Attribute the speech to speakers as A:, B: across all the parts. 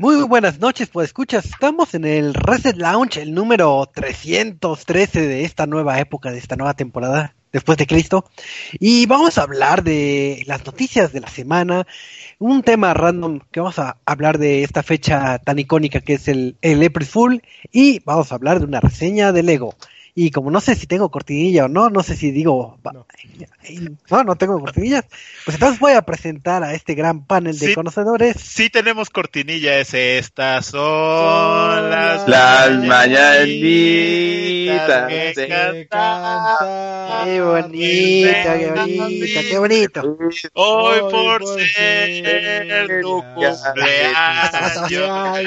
A: Muy buenas noches, pues escuchas, estamos en el Reset Lounge, el número 313 de esta nueva época, de esta nueva temporada, después de Cristo, y vamos a hablar de las noticias de la semana, un tema random que vamos a hablar de esta fecha tan icónica que es el, el April Fool, y vamos a hablar de una reseña de Lego. Y como no sé si tengo cortinilla o no, no sé si digo, no, no, no tengo cortinillas, pues entonces voy a presentar a este gran panel de
B: Sí,
A: conocedores.
B: Sí tenemos cortinilla, es estas son las,
C: Las
B: mañanitas que
A: Qué bonita, qué bonita, qué bonito.
B: Hoy por
C: por
B: ser tu
C: tu
B: cumpleaños,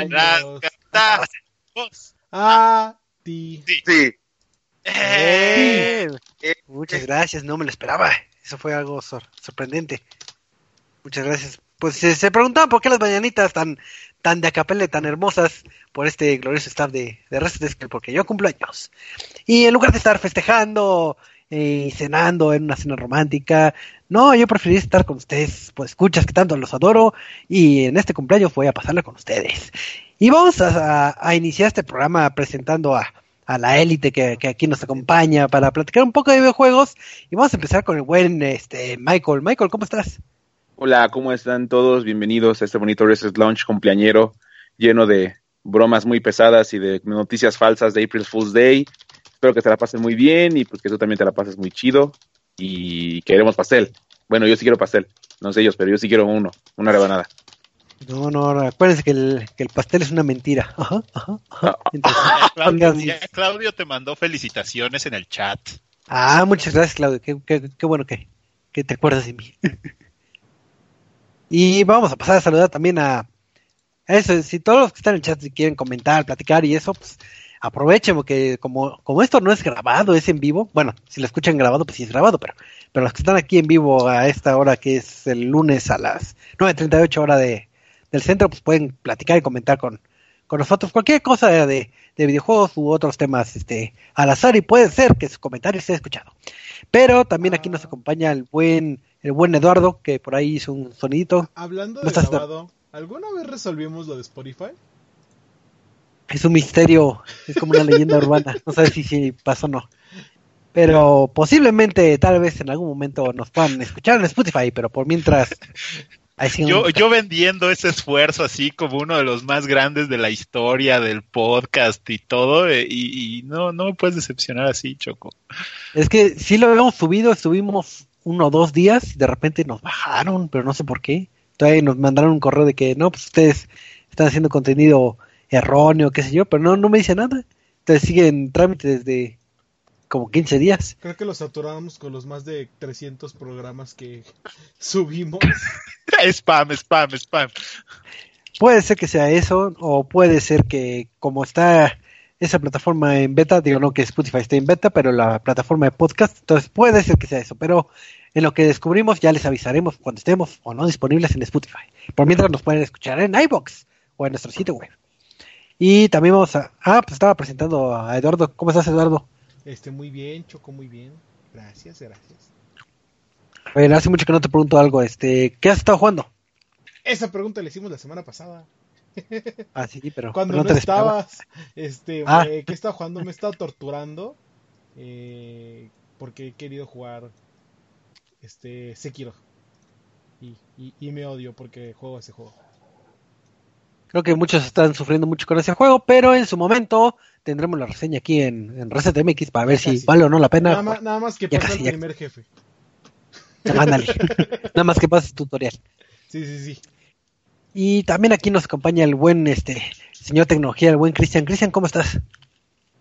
B: las cantamos.
C: A ti.
B: Sí. Eh.
A: Muchas gracias, no me lo esperaba. Eso fue algo sor- sorprendente. Muchas gracias. Pues se, se preguntaban por qué las mañanitas tan, tan de acapelle, tan hermosas, por este glorioso staff de, de Reset porque yo cumplo años. Y en lugar de estar festejando eh, y cenando en una cena romántica, no, yo preferí estar con ustedes, pues escuchas que tanto los adoro, y en este cumpleaños voy a pasarla con ustedes. Y vamos a, a- a iniciar este programa presentando a, a la élite que, que aquí nos acompaña para platicar un poco de videojuegos. Y vamos a empezar con el buen este, Michael. Michael, ¿cómo estás?
C: Hola, ¿cómo están todos? Bienvenidos a este bonito Reset Launch cumpleañero lleno de bromas muy pesadas y de noticias falsas de April Fool's Day. Espero que te la pasen muy bien y pues que tú también te la pases muy chido. Y queremos pastel. Bueno, yo sí quiero pastel. No sé ellos, pero yo sí quiero uno, una rebanada.
A: No, no, acuérdense que el, que el pastel es una mentira. Ajá, ajá, ajá. Entonces,
B: Claudio,
A: pongan-
B: ya Claudio te mandó felicitaciones en el chat.
A: ah, muchas gracias, Claudio. Qué, qué- qué bueno que, que te acuerdas de mí. y vamos a pasar a saludar también a, a eso. Si todos los que están en el chat si quieren comentar, platicar y eso, pues aprovechen porque como, como esto no es grabado, es en vivo. Bueno, si lo escuchan grabado, pues sí es grabado, pero, pero los que están aquí en vivo a esta hora que es el lunes a las 9.38 hora de, del centro, pues pueden platicar y comentar con, con nosotros cualquier cosa de, de videojuegos u otros temas este, al azar y puede ser que su comentario sea escuchado. Pero también aquí nos acompaña el buen, el buen Eduardo, que por ahí hizo un sonidito.
D: Hablando
A: ¿Cómo
D: de grabado, ¿alguna vez resolvimos lo de Spotify?
A: Es un misterio, es como una leyenda urbana, no sabes si, si pasó o no. Pero posiblemente, tal vez en algún momento nos puedan escuchar en Spotify, pero por mientras... siguen-
B: Yo, yo vendiendo ese esfuerzo así como uno de los más grandes de la historia del podcast y todo, eh, y, y no, no me puedes decepcionar así, Choco.
A: Es que sí lo habíamos subido, estuvimos uno o dos días y de repente nos bajaron, pero no sé por qué. Todavía nos mandaron un correo de que no, pues ustedes están haciendo contenido erróneo, qué sé yo, pero no, no me dice nada. Entonces sigue en trámite desde como 15 días.
D: Creo que los saturamos con los más de 300 programas que subimos.
B: spam, spam, spam.
A: Puede ser que sea eso, o puede ser que como está esa plataforma en beta, digo no que Spotify esté en beta, pero la plataforma de podcast, entonces puede ser que sea eso, pero en lo que descubrimos ya les avisaremos cuando estemos o no disponibles en Spotify. Por mientras nos pueden escuchar en iBox o en nuestro sitio web. Y también vamos a... Ah, pues estaba presentando a Eduardo. ¿Cómo estás, Eduardo?
D: Este, muy bien, Choco, muy bien. Gracias, gracias.
A: Ver, hace mucho que no te pregunto algo. Este, ¿Qué has estado jugando?
D: Esa pregunta la hicimos la semana pasada.
A: Ah, sí, pero...
D: Cuando
A: pero
D: no,
A: te
D: estabas, este,
A: Ah.
D: eh, ¿qué he estado jugando? Me he estado torturando. eh, porque he querido jugar este Sekiro. Y, y, y me odio porque juego ese juego.
A: Creo que muchos están sufriendo mucho con ese juego, pero en su momento tendremos la reseña aquí en, en Reset MX para ver
D: Ya
A: si
D: casi.
A: vale o no la pena.
D: Nada, más, nada más que pasa el primer jefe.
A: Ándale. Nada más que pases tutorial.
D: Sí, sí, sí.
A: Y también aquí nos acompaña el buen este señor tecnología, el buen Cristian. Cristian, ¿cómo estás?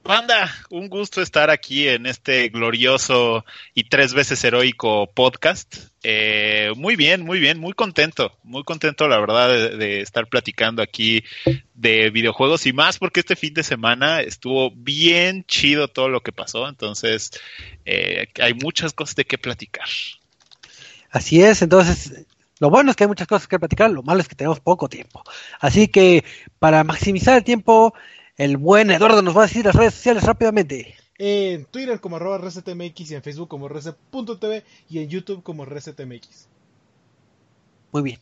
B: Banda, un gusto estar aquí en este glorioso y tres veces heroico podcast. Eh, muy bien, muy bien, muy contento, muy contento la verdad de, estar platicando aquí de videojuegos y más porque este fin de semana estuvo bien chido todo lo que pasó, entonces eh, hay muchas cosas de qué platicar.
A: Así es, entonces lo bueno es que hay muchas cosas que platicar, lo malo es que tenemos poco tiempo. Así que para maximizar el tiempo, el buen Eduardo nos va a decir las redes sociales rápidamente.
D: En Twitter como arroba resetmx y en Facebook como reset.tv y en YouTube como resetmx.
A: Muy bien.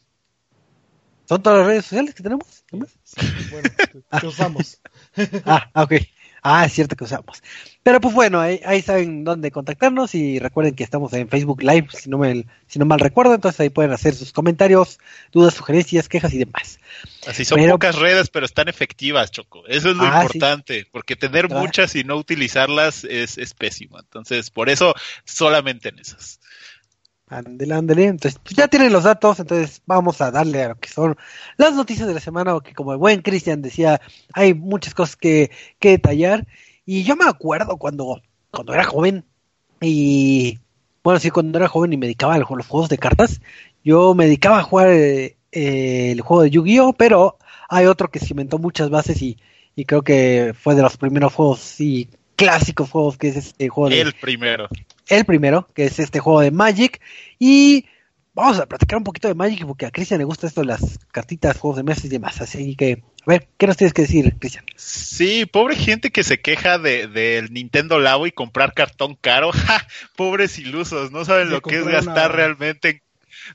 A: ¿Son todas las redes sociales que tenemos?
D: Sí, bueno, que usamos.
A: ah, ok. Ah, es cierto que usamos. Pero pues bueno, ahí, ahí, saben dónde contactarnos y recuerden que estamos en Facebook Live, si no, me, si no mal recuerdo, entonces ahí pueden hacer sus comentarios, dudas, sugerencias, quejas y demás.
B: Así son pero, pocas redes, pero están efectivas, Choco. Eso es lo ah, importante, sí. porque tener ah. muchas y no utilizarlas es, es pésimo. Entonces, por eso solamente en esas.
A: Ándale, ándale. Entonces, pues ya tienen los datos, entonces vamos a darle a lo que son las noticias de la semana, porque como el buen Cristian decía, hay muchas cosas que, que detallar. Y yo me acuerdo cuando, cuando era joven, y bueno, sí, cuando era joven y me dedicaba a los juegos de cartas, yo me dedicaba a jugar eh, el juego de Yu-Gi-Oh, pero hay otro que cimentó muchas bases y, y creo que fue de los primeros juegos, sí, clásicos juegos que es este juego de...
B: El primero
A: el primero, que es este juego de Magic. Y vamos a platicar un poquito de Magic, porque a Cristian le gusta esto de las cartitas, juegos de mesa y demás. Así que, a ver, ¿qué nos tienes que decir, Cristian?
B: Sí, pobre gente que se queja del de, de Nintendo Labo y comprar cartón caro. ¡Ja! Pobres ilusos, no saben lo que es gastar una... realmente.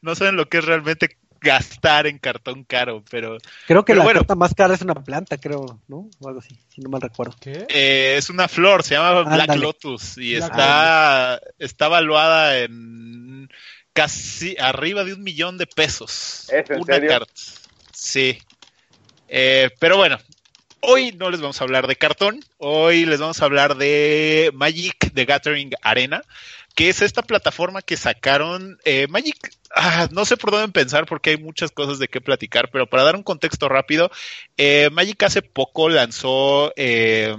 B: No saben lo que es realmente gastar en cartón caro, pero...
A: Creo que
B: pero
A: la
B: bueno,
A: carta más cara es una planta, creo, ¿no? O algo así, si no mal recuerdo.
D: ¿Qué?
B: Eh, es una flor, se llama Black
A: Ándale.
B: Lotus y
D: Black
B: está, está valuada en casi arriba de un millón de pesos.
C: ¿Es en
B: una
C: serio?
B: carta. Sí. Eh, pero bueno, hoy no les vamos a hablar de cartón, hoy les vamos a hablar de Magic the Gathering Arena, que es esta plataforma que sacaron eh, Magic. Ah, no sé por dónde empezar porque hay muchas cosas de qué platicar, pero para dar un contexto rápido, eh, Magic hace poco lanzó eh,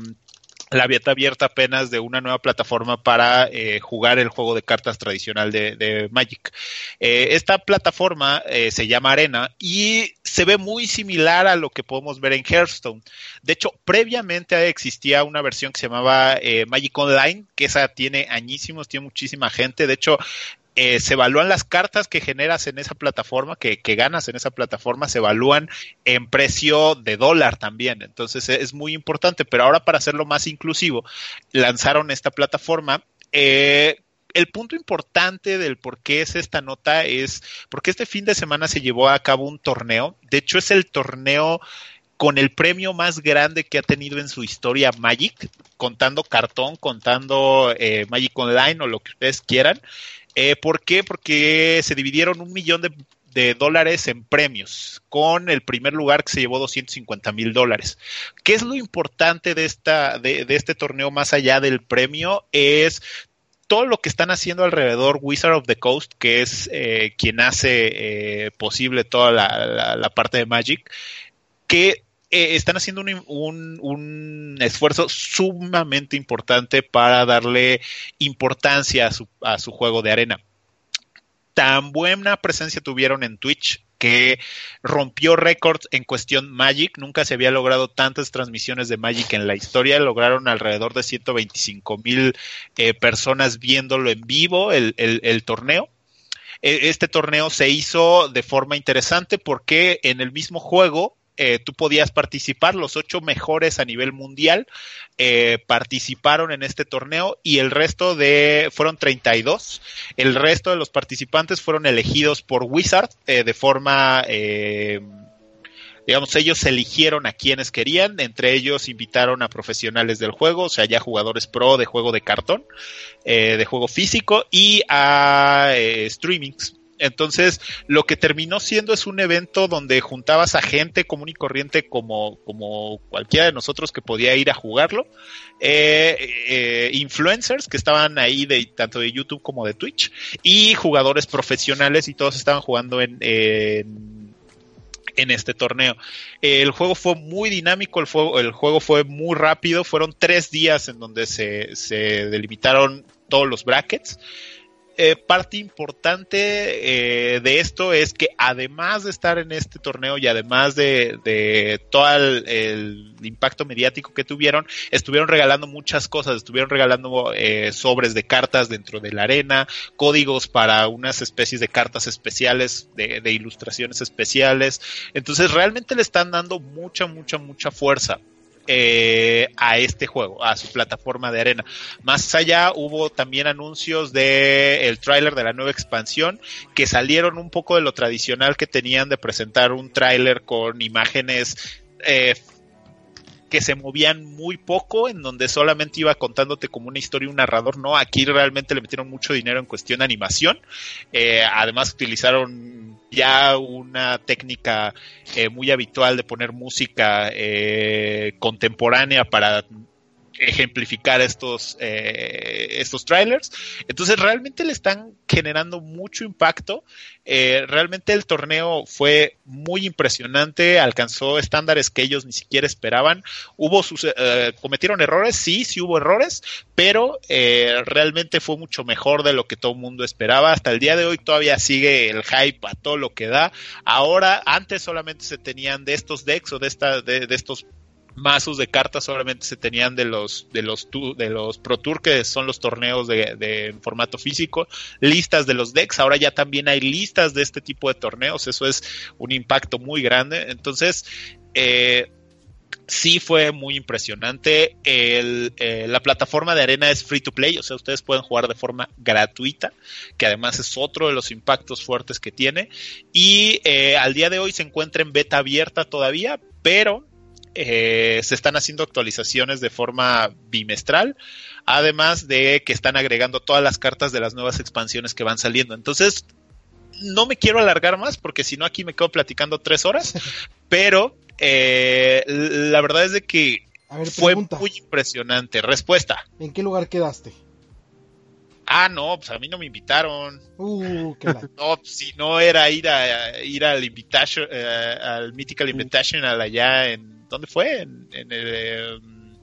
B: la beta abierta apenas de una nueva plataforma para eh, jugar el juego de cartas tradicional de, Magic. Eh, esta plataforma eh, se llama Arena y se ve muy similar a lo que podemos ver en Hearthstone. De hecho, previamente existía una versión que se llamaba Magic Online, que esa tiene añísimos, tiene muchísima gente. De hecho, eh, se evalúan las cartas que generas en esa plataforma, que, que, ganas en esa plataforma, se evalúan en precio de dólar también. Entonces es muy importante, pero ahora para hacerlo más inclusivo, lanzaron esta plataforma. Eh, el punto importante del por qué es esta nota es porque este fin de semana se llevó a cabo un torneo. De hecho, es el torneo con el premio más grande que ha tenido en su historia Magic, contando cartón, contando eh, Magic Online o lo que ustedes quieran. Eh, ¿Por qué? Porque se dividieron un millón de, dólares en premios, con el primer lugar que se llevó 250 mil dólares. ¿Qué es lo importante de, esta, de, este torneo más allá del premio? Es todo lo que están haciendo alrededor Wizard of the Coast, que es eh, quien hace eh, posible toda la, la, parte de Magic, que eh, están haciendo un, un, un, esfuerzo sumamente importante para darle importancia a su, a su juego de arena. Tan buena presencia tuvieron en Twitch que rompió récords en cuestión Magic. Nunca se había logrado tantas transmisiones de Magic en la historia. Lograron alrededor de 125 mil eh, personas viéndolo en vivo, el, el, el torneo este torneo se hizo de forma interesante porque en el mismo juego eh, tú podías participar, los ocho mejores a nivel mundial eh, participaron en este torneo y el resto de, fueron 32, el resto de los participantes fueron elegidos por Wizard eh, de forma, eh, digamos, ellos eligieron a quienes querían, entre ellos invitaron a profesionales del juego, o sea, ya jugadores pro de juego de cartón, eh, de juego físico y a streamings entonces, lo que terminó siendo es un evento donde juntabas a gente común y corriente como, como cualquiera de nosotros que podía ir a jugarlo, eh, eh, influencers que estaban ahí de tanto de YouTube como de Twitch, y jugadores profesionales y todos estaban jugando en, en este torneo. El juego fue muy dinámico, el el juego fue muy rápido, fueron tres días en donde se, se delimitaron todos los brackets. Eh, parte importante eh, de esto es que además de estar en este torneo y además de, todo el, impacto mediático que tuvieron, estuvieron regalando muchas cosas, estuvieron regalando eh, sobres de cartas dentro de la arena, códigos para unas especies de cartas especiales, de, de ilustraciones especiales. Entonces realmente le están dando mucha, mucha, mucha fuerza. Eh, a este juego, a su plataforma de arena. Más allá hubo también anuncios de el tráiler de la nueva expansión que salieron un poco de lo tradicional que tenían de presentar un tráiler con imágenes eh, que se movían muy poco, en donde solamente iba contándote como una historia un narrador, no, aquí realmente le metieron mucho dinero en cuestión de animación, eh, además utilizaron ya una técnica eh, muy habitual de poner música eh, contemporánea para ejemplificar estos, eh, estos trailers. Entonces realmente le están generando mucho impacto. Eh, realmente el torneo fue muy impresionante, alcanzó estándares que ellos ni siquiera esperaban. Hubo sus, eh, cometieron errores, sí, sí hubo errores, pero realmente fue mucho mejor de lo que todo el mundo esperaba. Hasta el día de hoy todavía sigue el hype a todo lo que da. Ahora, antes solamente se tenían de estos decks o de, esta, de, de estos mazos de cartas solamente se tenían de los de los de los Pro Tour que son los torneos de, formato físico listas de los decks ahora ya también hay listas de este tipo de torneos eso es un impacto muy grande entonces eh, sí fue muy impresionante. Eh, la plataforma de arena es free to play, o sea, ustedes pueden jugar de forma gratuita, que además es otro de los impactos fuertes que tiene. Y eh, al día de hoy se encuentra en beta abierta todavía, pero eh, se están haciendo actualizaciones de forma bimestral, además de que están agregando todas las cartas de las nuevas expansiones que van saliendo. Entonces, no me quiero alargar más porque si no aquí me quedo platicando tres horas, pero eh, la verdad es de que fue muy impresionante. Respuesta.
D: ¿En qué lugar quedaste?
B: Ah, no, pues a mí no me invitaron.
D: Uh,
B: no, pues, si no era ir a ir al invitation, eh, al Mythical Invitational allá en ¿Dónde fue? En, en,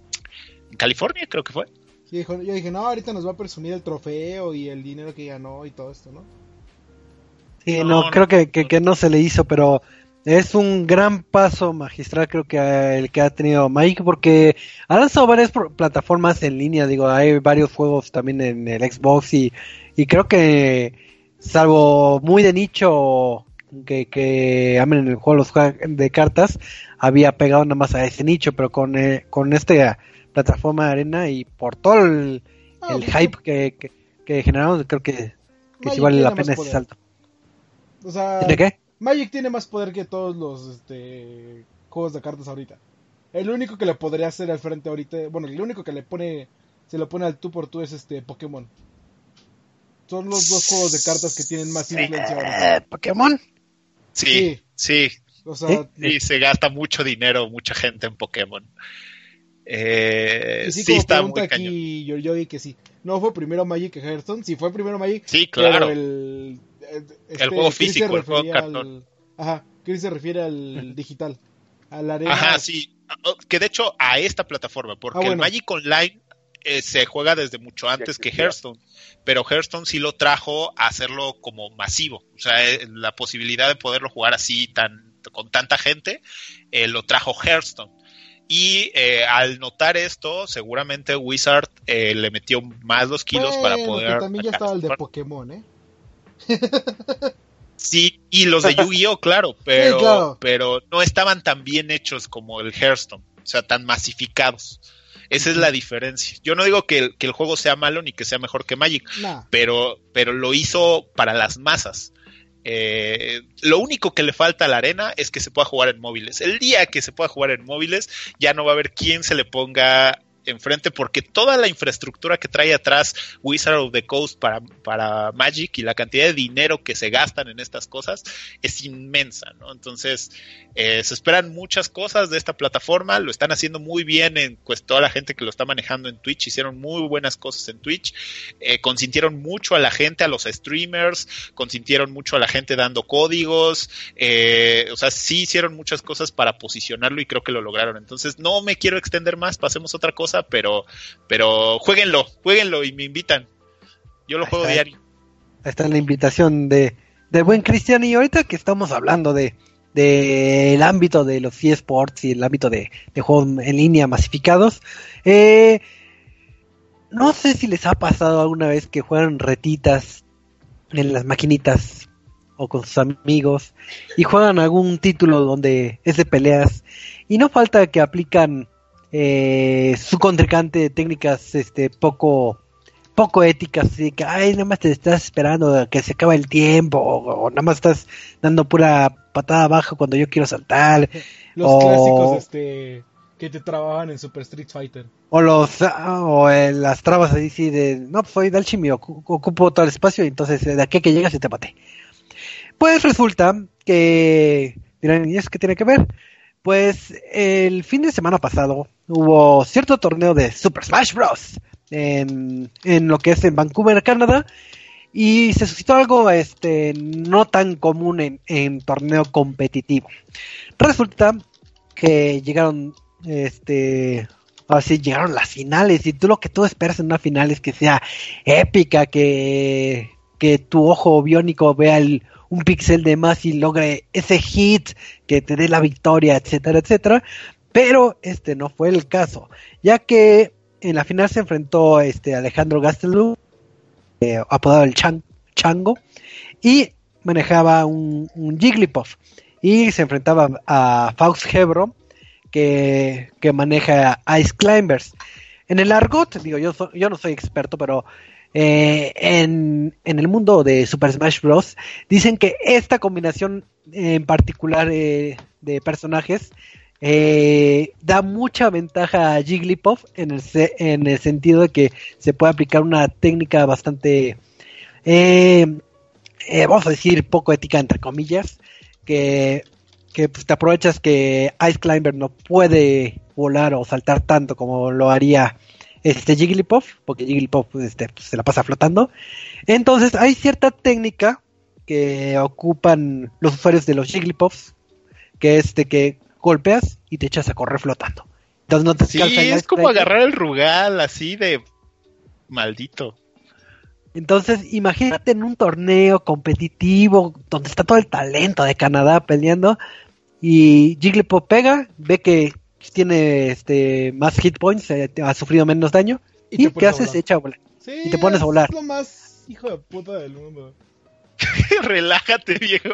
B: California, creo que fue.
D: Sí, yo dije, no, ahorita nos va a presumir el trofeo y el dinero que ganó y todo esto, ¿no?
A: Sí, no, creo que, que, no se le hizo, pero es un gran paso magistral, creo que el que ha tenido Mike, porque ha lanzado varias plataformas en línea, digo, hay varios juegos también en el Xbox y, y creo que, salvo muy de nicho que, que amen el juego los de cartas, había pegado nada más a ese nicho, pero con, eh, con esta plataforma de arena y por todo el, ah, hype que, que, que, generamos, creo que, que sí vale la pena ese salto.
D: O sea,
A: qué?
D: Magic tiene más poder que todos los este, juegos de cartas ahorita. El único que le podría hacer al frente ahorita, bueno, el único que le pone, se lo pone al tú por tú es este Pokémon. Son los dos juegos de cartas que tienen más influencia ahora.
A: ¿Pokémon?
B: Sí, sí. y se gasta mucho dinero, mucha gente en Pokémon. Eh,
D: sí, sí está muy aquí que sí. No fue primero Magic que Hearthstone, sí fue primero Magic.
B: Sí, claro.
D: el,
B: este, el juego físico, el juego cartón.
D: ajá, Chris se refiere al digital. A la arena.
B: Ajá, sí. Que de hecho a esta plataforma, porque ah, el Magic Online eh, se juega desde mucho antes que Hearthstone, pero Hearthstone sí lo trajo a hacerlo como masivo, o sea, eh, la posibilidad de poderlo jugar así tan con tanta gente eh, lo trajo Hearthstone. Y al notar esto, seguramente Wizard le metió más los kilos para poder.
D: también ya estaba el de Pokémon, ¿eh?
B: Sí, y los de Yu-Gi-Oh, claro, pero, pero no estaban tan bien hechos como el Hearthstone, o sea, tan masificados. Esa es la diferencia. Yo no digo que el, que el juego sea malo ni que sea mejor que Magic, pero, pero lo hizo para las masas. Eh, lo único que le falta a la arena es que se pueda jugar en móviles. El día que se pueda jugar en móviles, ya no va a haber quien se le ponga enfrente porque toda la infraestructura que trae atrás Wizard of the Coast para, para Magic y la cantidad de dinero que se gastan en estas cosas es inmensa, ¿no? Entonces, eh, se esperan muchas cosas de esta plataforma, lo están haciendo muy bien en pues, toda la gente que lo está manejando en Twitch, hicieron muy buenas cosas en Twitch, eh, consintieron mucho a la gente, a los streamers, consintieron mucho a la gente dando códigos, eh, o sea, sí hicieron muchas cosas para posicionarlo y creo que lo lograron. Entonces, no me quiero extender más, pasemos otra cosa pero, pero jueguenlo, jueguenlo y me invitan. Yo lo juego diario.
A: Ahí está la invitación de, de buen Cristian. Y ahorita que estamos hablando de del ámbito de los eSports y el ámbito de, juegos en línea masificados, eh, no sé si les ha pasado alguna vez que juegan retitas en las maquinitas o con sus amigos y juegan algún título donde es de peleas y no falta que aplican eh, su contrincante técnicas este poco poco éticas así que ay nada más te estás esperando a que se acabe el tiempo o, nada más estás dando pura patada abajo cuando yo quiero saltar
D: los clásicos este que te trabajan en Super Street Fighter.
A: o los o las trabas ahí sí de no pues soy del chimio ocupo todo el espacio y entonces de aquí que llegas y te mate pues resulta que dirán y es que tiene que ver pues el fin de semana pasado hubo cierto torneo de Super Smash Bros. En, lo que es en Vancouver, Canadá, y se suscitó algo este, no tan común en, en torneo competitivo. Resulta que llegaron, este, así llegaron las finales, y tú lo que tú esperas en una final es que sea épica, que, que tu ojo biónico vea el un pixel de más y logre ese hit que te dé la victoria, etcétera, etcétera. Pero este no fue el caso, ya que en la final se enfrentó este Alejandro Gastelum, eh, apodado el Chango, y manejaba un, Jigglypuff. Y se enfrentaba a Faust Hebro, que, que maneja Ice Climbers. En el argot, digo, yo, yo no soy experto, pero eh, en, el mundo de Super Smash Bros. Dicen que esta combinación en particular eh, de personajes eh, da mucha ventaja a Jigglypuff en el, en el sentido de que se puede aplicar una técnica bastante, vamos a decir, poco ética entre comillas, que, que pues, te aprovechas que Ice Climber no puede volar o saltar tanto como lo haría este Jigglypuff, porque Jigglypuff este, pues, se la pasa flotando. Entonces hay cierta técnica que ocupan los usuarios de los Jigglypuffs, que es de que golpeas y te echas a correr flotando.
B: Entonces no te sí, es como agarrar el rugal así de maldito.
A: Entonces, imagínate en un torneo competitivo donde está todo el talento de Canadá peleando y Jigglypuff pega, ve que tiene este más hit points, eh, ha sufrido menos daño. ¿Y, qué haces? Echa a volar. y te pones a volar.
D: Es lo más hijo de puta del mundo.
B: Relájate, viejo.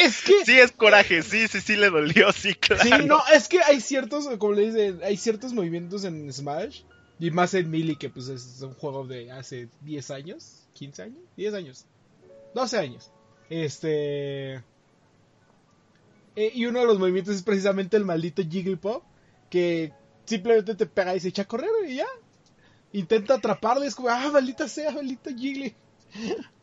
B: Es que. Sí, es coraje, sí, sí, sí le dolió, sí, claro. Sí,
D: no, es que hay ciertos, como le dicen, hay ciertos movimientos en Smash. Y más en Melee, que pues es un juego de hace 10 años, 15 años, 10 años, 12 años. Este. Eh, y uno de los movimientos es precisamente el maldito Jigglypuff, que simplemente te pega y se echa a correr y ya. Intenta atraparle, es como, ah, maldita sea, maldito Jiggly.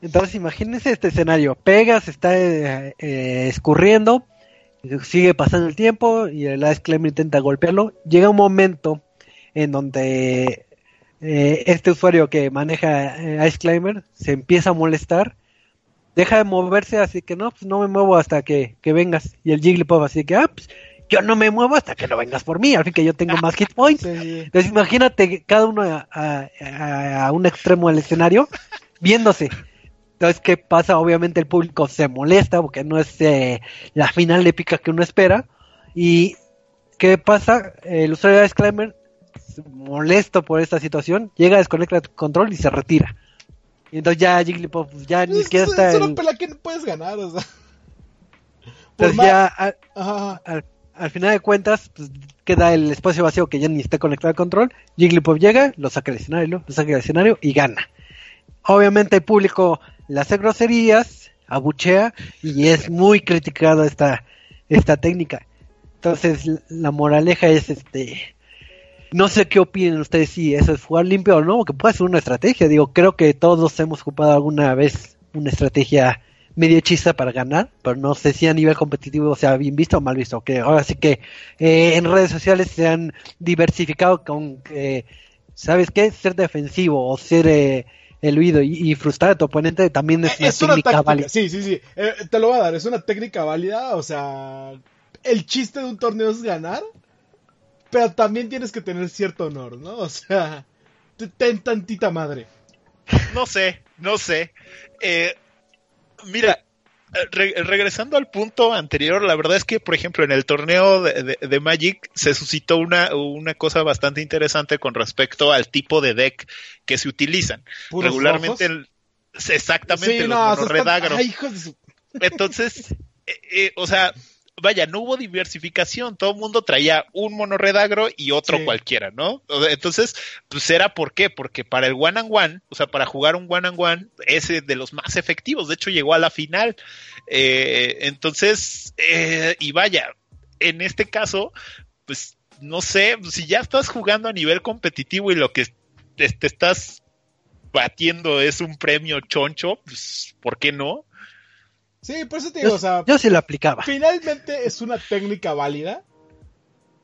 A: Entonces imagínense este escenario, pegas, está eh, eh, escurriendo, sigue pasando el tiempo y el Ice Climber intenta golpearlo. Llega un momento en donde este usuario que maneja Ice Climber se empieza a molestar deja de moverse, así que no, pues no me muevo hasta que, vengas. Y el Jigglypuff así que, ah, pues yo no me muevo hasta que no vengas por mí, al fin que yo tengo más hit points. Entonces imagínate cada uno a, un extremo del escenario viéndose. Entonces, ¿qué pasa? Obviamente el público se molesta porque no es eh, la final épica que uno espera. ¿Y qué pasa? El usuario de Exclaimer, molesto por esta situación, llega, desconecta el control y se retira. Y entonces ya Jigglypuff pues, ya ni siquiera está.
D: Es una pelea que no puedes ganar, o sea.
A: Entonces ya al, final de cuentas, pues, queda el espacio vacío que ya ni está conectado al control. Jigglypuff llega, lo saca del escenario, lo saca del escenario y gana. Obviamente el público le hace groserías, abuchea y es muy criticada esta, esta técnica. Entonces la moraleja es este No sé qué opinen ustedes si eso es jugar limpio o no, que puede ser una estrategia. Digo, creo que todos hemos ocupado alguna vez una estrategia medio hechiza para ganar, pero no sé si a nivel competitivo sea bien visto o mal visto. Que ahora sí que eh, en redes sociales se han diversificado con, eh, ¿sabes qué? Ser defensivo o ser eh, eluido y, y, frustrar a tu oponente también es,
D: es
A: una técnica válida.
D: Sí, sí, sí. Eh, te lo voy a dar. Es una técnica válida. O sea, el chiste de un torneo es ganar. Pero también tienes que tener cierto honor, ¿no? O sea, te- ten tantita madre.
B: No sé, no sé. Eh, mira, re- regresando al punto anterior, la verdad es que, por ejemplo, en el torneo de, de- de Magic se suscitó una, una cosa bastante interesante con respecto al tipo de deck que se utilizan. Regularmente, el- exactamente,
D: Sí,
B: los
D: no, ay, hijos de su-
B: Entonces, eh, eh, o sea, vaya, no hubo diversificación, todo el mundo traía un monorredagro y otro
D: Sí.
B: cualquiera, ¿no? Entonces, pues era por qué, porque para el one and one, o sea, para jugar un one and one, ese de los más efectivos, de hecho llegó a la final. Eh, entonces, eh, y vaya, en este caso, pues no sé, si ya estás jugando a nivel competitivo y lo que te, te estás batiendo es un premio choncho, pues, ¿por qué no?
D: Sí, por eso te digo,
A: Yo,
D: o sea,
A: yo sí lo aplicaba.
D: finalmente es una técnica válida.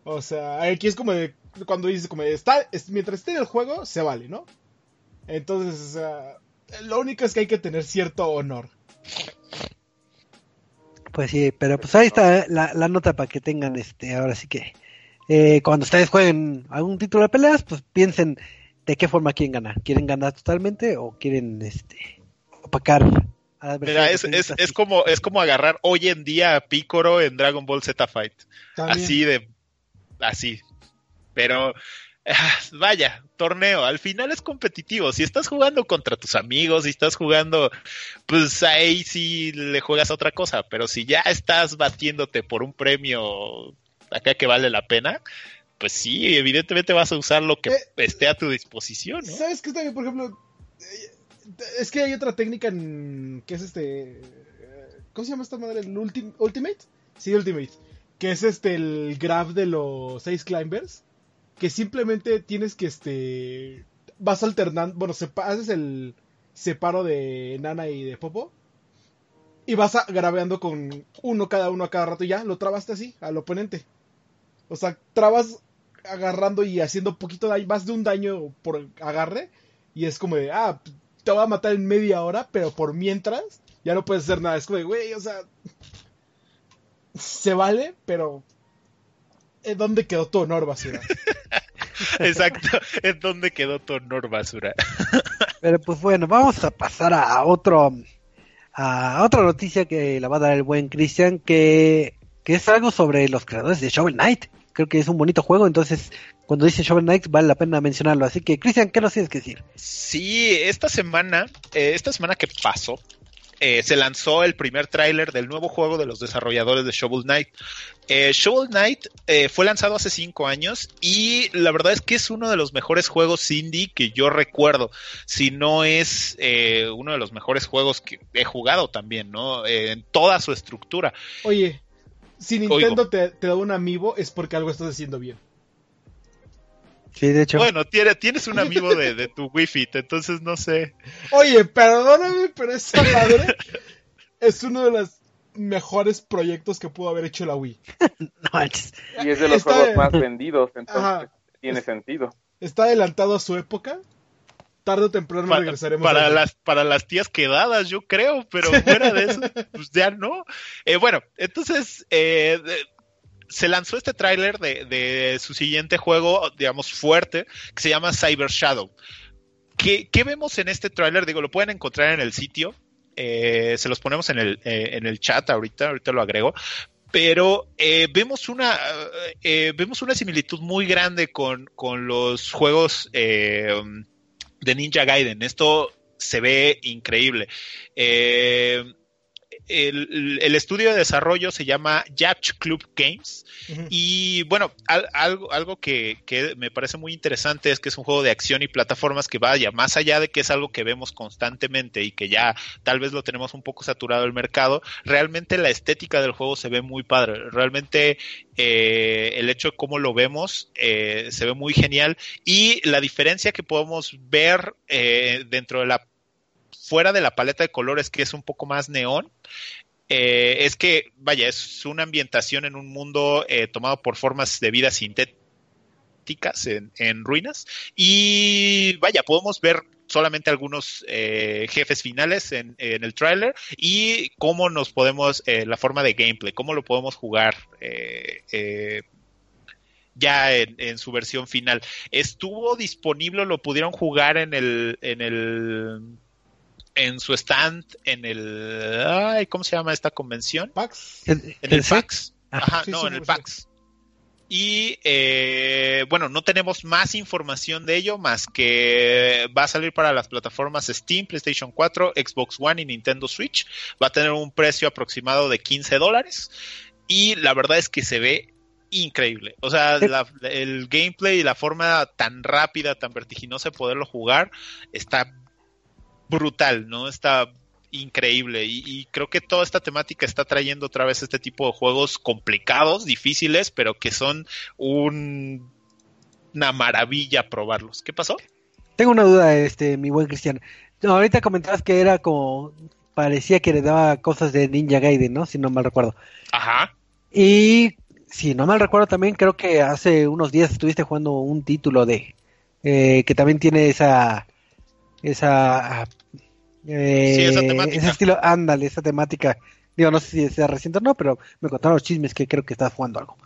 D: O sea, aquí es como de, cuando dices como de, está, es- mientras esté en el juego, se vale, ¿no? Entonces, o sea, lo único es que hay que tener cierto honor.
A: Pues sí, pero pues ahí está eh, la, la nota para que tengan este, ahora sí que eh, cuando ustedes jueguen algún título de peleas, pues piensen de qué forma quieren ganar. ¿Quieren ganar totalmente o quieren este opacar
B: Mira, es, es, es como, es como agarrar hoy en día a Picoro en Dragon Ball Z Fight.
D: También.
B: Así de. Así. Pero. Vaya, torneo, al final es competitivo. Si estás jugando contra tus amigos, si estás jugando, pues ahí sí le juegas a otra cosa. Pero si ya estás batiéndote por un premio acá que vale la pena, pues sí, evidentemente vas a usar lo que
D: Eh,
B: esté a tu disposición, ¿no?
D: ¿Sabes qué está bien? Por ejemplo, eh, es que hay otra técnica en, que es este... ¿Cómo se llama esta madre? ¿El ulti- Ultimate? Sí, Ultimate. Que es este el graph de los seis climbers. Que simplemente tienes que este... Vas alternando... Bueno, haces el separo de Nana y de Popo. Y vas a- grabeando con uno cada uno a cada rato y ya lo trabaste así al oponente. O sea, trabas agarrando y haciendo poquito daño, más de un daño por agarre. Y es como de, ah, te voy a matar en media hora, pero por mientras ya no puedes hacer nada. Es como de, güey, o sea, se vale, pero ¿en dónde quedó tu honor, basura?
B: Exacto. ¿En dónde quedó tu honor, basura?
A: Pero pues bueno, vamos a pasar a otro a otra noticia que la va a dar el buen Cristian que, que es algo sobre los creadores de Shovel Knight. Creo que es un bonito juego, entonces cuando dice Shovel Knight vale la pena mencionarlo. Así que Cristian, ¿qué nos tienes que decir?
B: Sí, esta semana, eh, esta semana que pasó, eh, se lanzó el primer tráiler del nuevo juego de los desarrolladores de Shovel Knight. Eh, Shovel Knight eh, fue lanzado hace cinco años y la verdad es que es uno de los mejores juegos indie que yo recuerdo. Si no es eh, uno de los mejores juegos que he jugado también, ¿no? Eh, en toda su estructura.
D: Oye, si. Nintendo te, te da un amiibo es porque algo estás haciendo bien.
A: Sí, de hecho.
B: Bueno, tiene- tienes un amigo de, de tu Wi-Fi, entonces no sé.
D: Oye, perdóname, pero esa madre es uno de los mejores proyectos que pudo haber hecho la Wii.
A: no manches.
C: Y es de los
D: Está
C: juegos más vendidos, entonces
D: Ajá.
C: tiene sentido.
D: Está adelantado a su época. Tarde o temprano regresaremos
B: para
D: a
B: las para las tías quedadas yo creo pero fuera de eso pues ya no Eh, bueno entonces eh, se lanzó este tráiler de, de su siguiente juego digamos fuerte que se llama Cyber Shadow ¿Qué, qué vemos en este tráiler? Digo, lo pueden encontrar en el sitio. Eh, se los ponemos en el, eh, en el chat ahorita, ahorita lo agrego. Pero eh, vemos una eh, vemos una similitud muy grande con, con los juegos eh, de Ninja Gaiden. Esto se ve increíble. Eh, el, el, estudio de desarrollo se llama Yacht Club Games. Y bueno, algo, algo que, que, me parece muy interesante es que es un juego de acción y plataformas que vaya más allá de que es algo que vemos constantemente y que ya tal vez lo tenemos un poco saturado el mercado. Realmente la estética del juego se ve muy padre. Realmente eh, el hecho de cómo lo vemos eh, se ve muy genial. Y la diferencia que podemos ver eh, dentro de la fuera de la paleta de colores que es un poco más neón, eh, es que, vaya, es una ambientación en un mundo eh, tomado por formas de vida sintéticas en, ruinas. Y vaya, podemos ver solamente algunos eh, jefes finales en, el tráiler y cómo nos podemos, la forma de gameplay, cómo lo podemos jugar ya en, su versión final. Estuvo disponible, lo pudieron jugar en en el en su stand en el ay, ¿cómo se llama esta convención?
D: PAX.
B: En, el PAX. Ajá, no, en el PAX. Y eh, bueno, no tenemos más información de ello, más que va a salir para las plataformas Steam, PlayStation 4, Xbox One y Nintendo Switch. Va a tener un precio aproximado de 15 dólares. Y la verdad es que se ve increíble. O sea, el gameplay y la forma tan rápida, tan vertiginosa de poderlo jugar está brutal, ¿no? Está increíble y, creo que toda esta temática está trayendo otra vez este tipo de juegos complicados, difíciles, pero que son un, una maravilla probarlos. ¿Qué pasó?
A: Tengo una duda, este, mi buen Cristian. ahorita comentabas que era como parecía que le daba cosas de Ninja Gaiden, ¿no? Si no mal recuerdo.
B: Ajá.
A: Y si no mal recuerdo también creo que hace unos días estuviste jugando un título de eh, que también tiene esa esa,
B: eh, esa temática.
A: ese estilo, ándale, esa temática. Digo, no sé si sea reciente o no, pero me contaron los chismes que creo que estás jugando algo.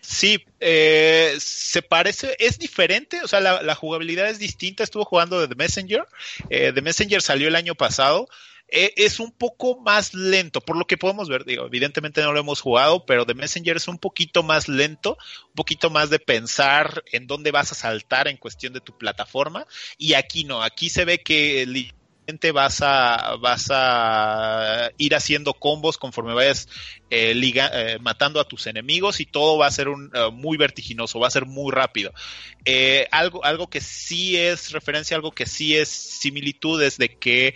B: Sí, eh, se parece, es diferente, o sea, la, jugabilidad es distinta. Estuvo jugando de The Messenger. Eh, The Messenger salió el año pasado. Eh, es un poco más lento, por lo que podemos ver, digo, evidentemente no lo hemos jugado, pero The Messenger es un poquito más lento, un poquito más de pensar en dónde vas a saltar en cuestión de tu plataforma, y aquí no, aquí se ve que vas a, vas a ir haciendo combos conforme vayas eh, eh, matando a tus enemigos y todo va a ser un, eh, muy vertiginoso, va a ser muy rápido. algo, algo que sí es referencia, algo que sí es similitud es de que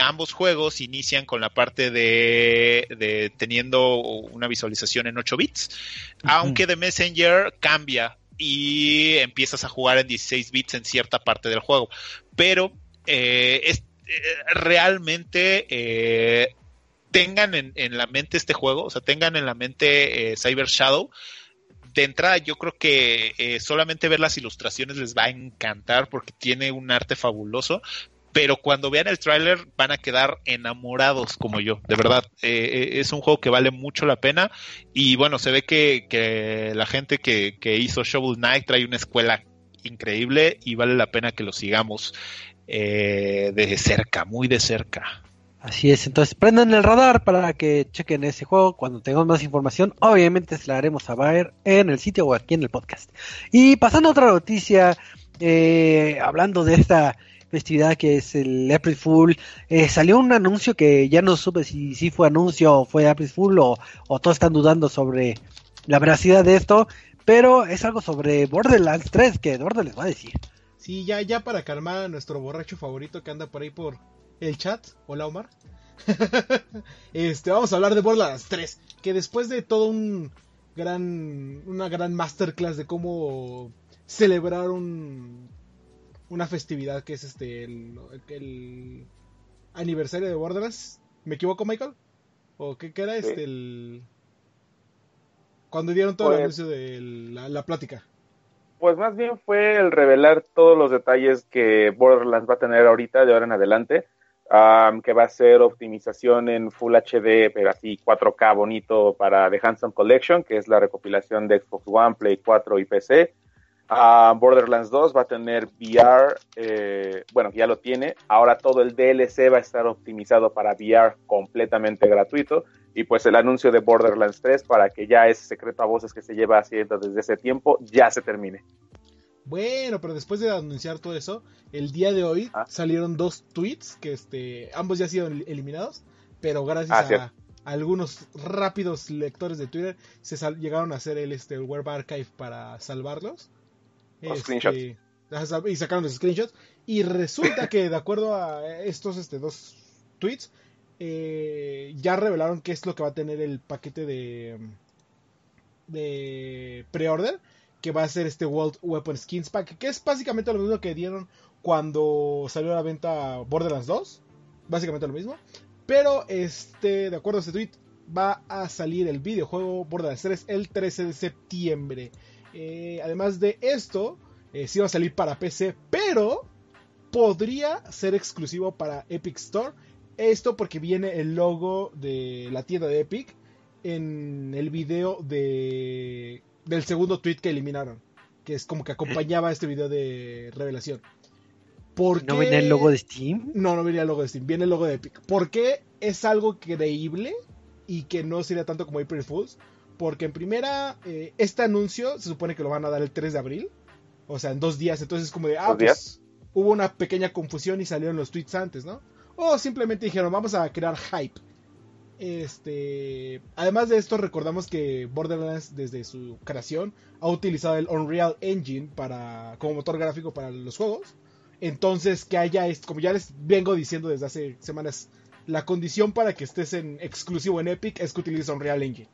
B: ambos juegos inician con la parte de, teniendo una visualización en 8 bits, aunque The Messenger cambia y empiezas a jugar en 16 bits en cierta parte del juego. Pero eh, es, eh, realmente eh, tengan en, la mente este juego, o sea, tengan en la mente Cyber Shadow. De entrada, yo creo que solamente ver las ilustraciones les va a encantar porque tiene un arte fabuloso, pero cuando vean el tráiler van a quedar enamorados como yo, de verdad. es un juego que vale mucho la pena y bueno, se ve que, la gente que, que, hizo Shovel Knight trae una escuela increíble y vale la pena que lo sigamos eh, de cerca, muy de cerca.
A: Así es, entonces prendan el radar para que chequen ese juego. Cuando tengamos más información, obviamente se la haremos a ver en el sitio o aquí en el podcast. Y pasando a otra noticia, eh, hablando de esta festividad que es el April Fool, eh, salió un anuncio que ya no supe si, si fue anuncio o fue April Fool o, o todos están dudando sobre la veracidad de esto, pero es algo sobre Borderlands 3 que Eduardo les va a decir.
D: Sí, ya, ya para calmar a nuestro borracho favorito que anda por ahí por el chat. Hola Omar. este, vamos a hablar de Borderlands 3. Que después de todo un gran. una gran masterclass de cómo celebrar un. una festividad que es este. el, aniversario de Borderlands. ¿Me equivoco, Michael? ¿O qué, era este? El. Cuando dieron todo el pues anuncio de la plática.
C: Pues más bien fue el revelar todos los detalles que Borderlands va a tener ahorita de ahora en adelante, que va a ser optimización en Full HD, pero así 4K bonito para The Handsome Collection, que es la recopilación de Xbox One, Play 4 y PC. Borderlands 2 va a tener VR, eh, bueno, ya lo tiene. Ahora todo el DLC va a estar optimizado para VR completamente gratuito y pues el anuncio de Borderlands 3 para que ya ese secreto a voces que se lleva haciendo desde ese tiempo ya se termine.
D: Bueno, pero después de anunciar todo eso, el día de hoy ah. salieron dos tweets que este ambos ya han sido eliminados pero gracias
C: Ah,
D: a, algunos rápidos lectores de Twitter se llegaron a hacer el, este, el Web Archive para salvarlos.
C: Los
D: Este,
C: screenshots.
D: y sacaron los screenshots. Y resulta que de acuerdo a estos este, dos tweets, eh, ya revelaron qué es lo que va a tener el paquete de, de pre-order, que va a ser este World Weapon Skins Pack, que es básicamente lo mismo que dieron cuando salió a la venta Borderlands 2, básicamente lo mismo, pero este, de acuerdo a este tweet, va a salir el videojuego Borderlands 3 el 13 de septiembre. Eh, además de esto, eh, sí va a salir para PC, pero podría ser exclusivo para Epic Store. Esto porque viene el logo de la tienda de Epic en el video de, del segundo tweet que eliminaron. Que es como que acompañaba este video de revelación. ¿Por
A: ¿No venía el logo de Steam?
D: no, no venía el logo de Steam, viene el logo de Epic. ¿Por qué es algo creíble y que no sería tanto como April Fools? Porque en primera, eh, este anuncio se supone que lo van a dar el 3 de abril, o sea, en dos días. Entonces, como de, ah,
C: ¿Dos
D: pues hubo una pequeña confusión y salieron los tweets antes, ¿no? O simplemente dijeron, vamos a crear hype. Este, además de esto, recordamos que Borderlands desde su creación ha utilizado el Unreal Engine para como motor gráfico para los juegos. Entonces, que haya, como ya les vengo diciendo desde hace semanas, la condición para que estés en exclusivo en Epic es que utilices Unreal Engine.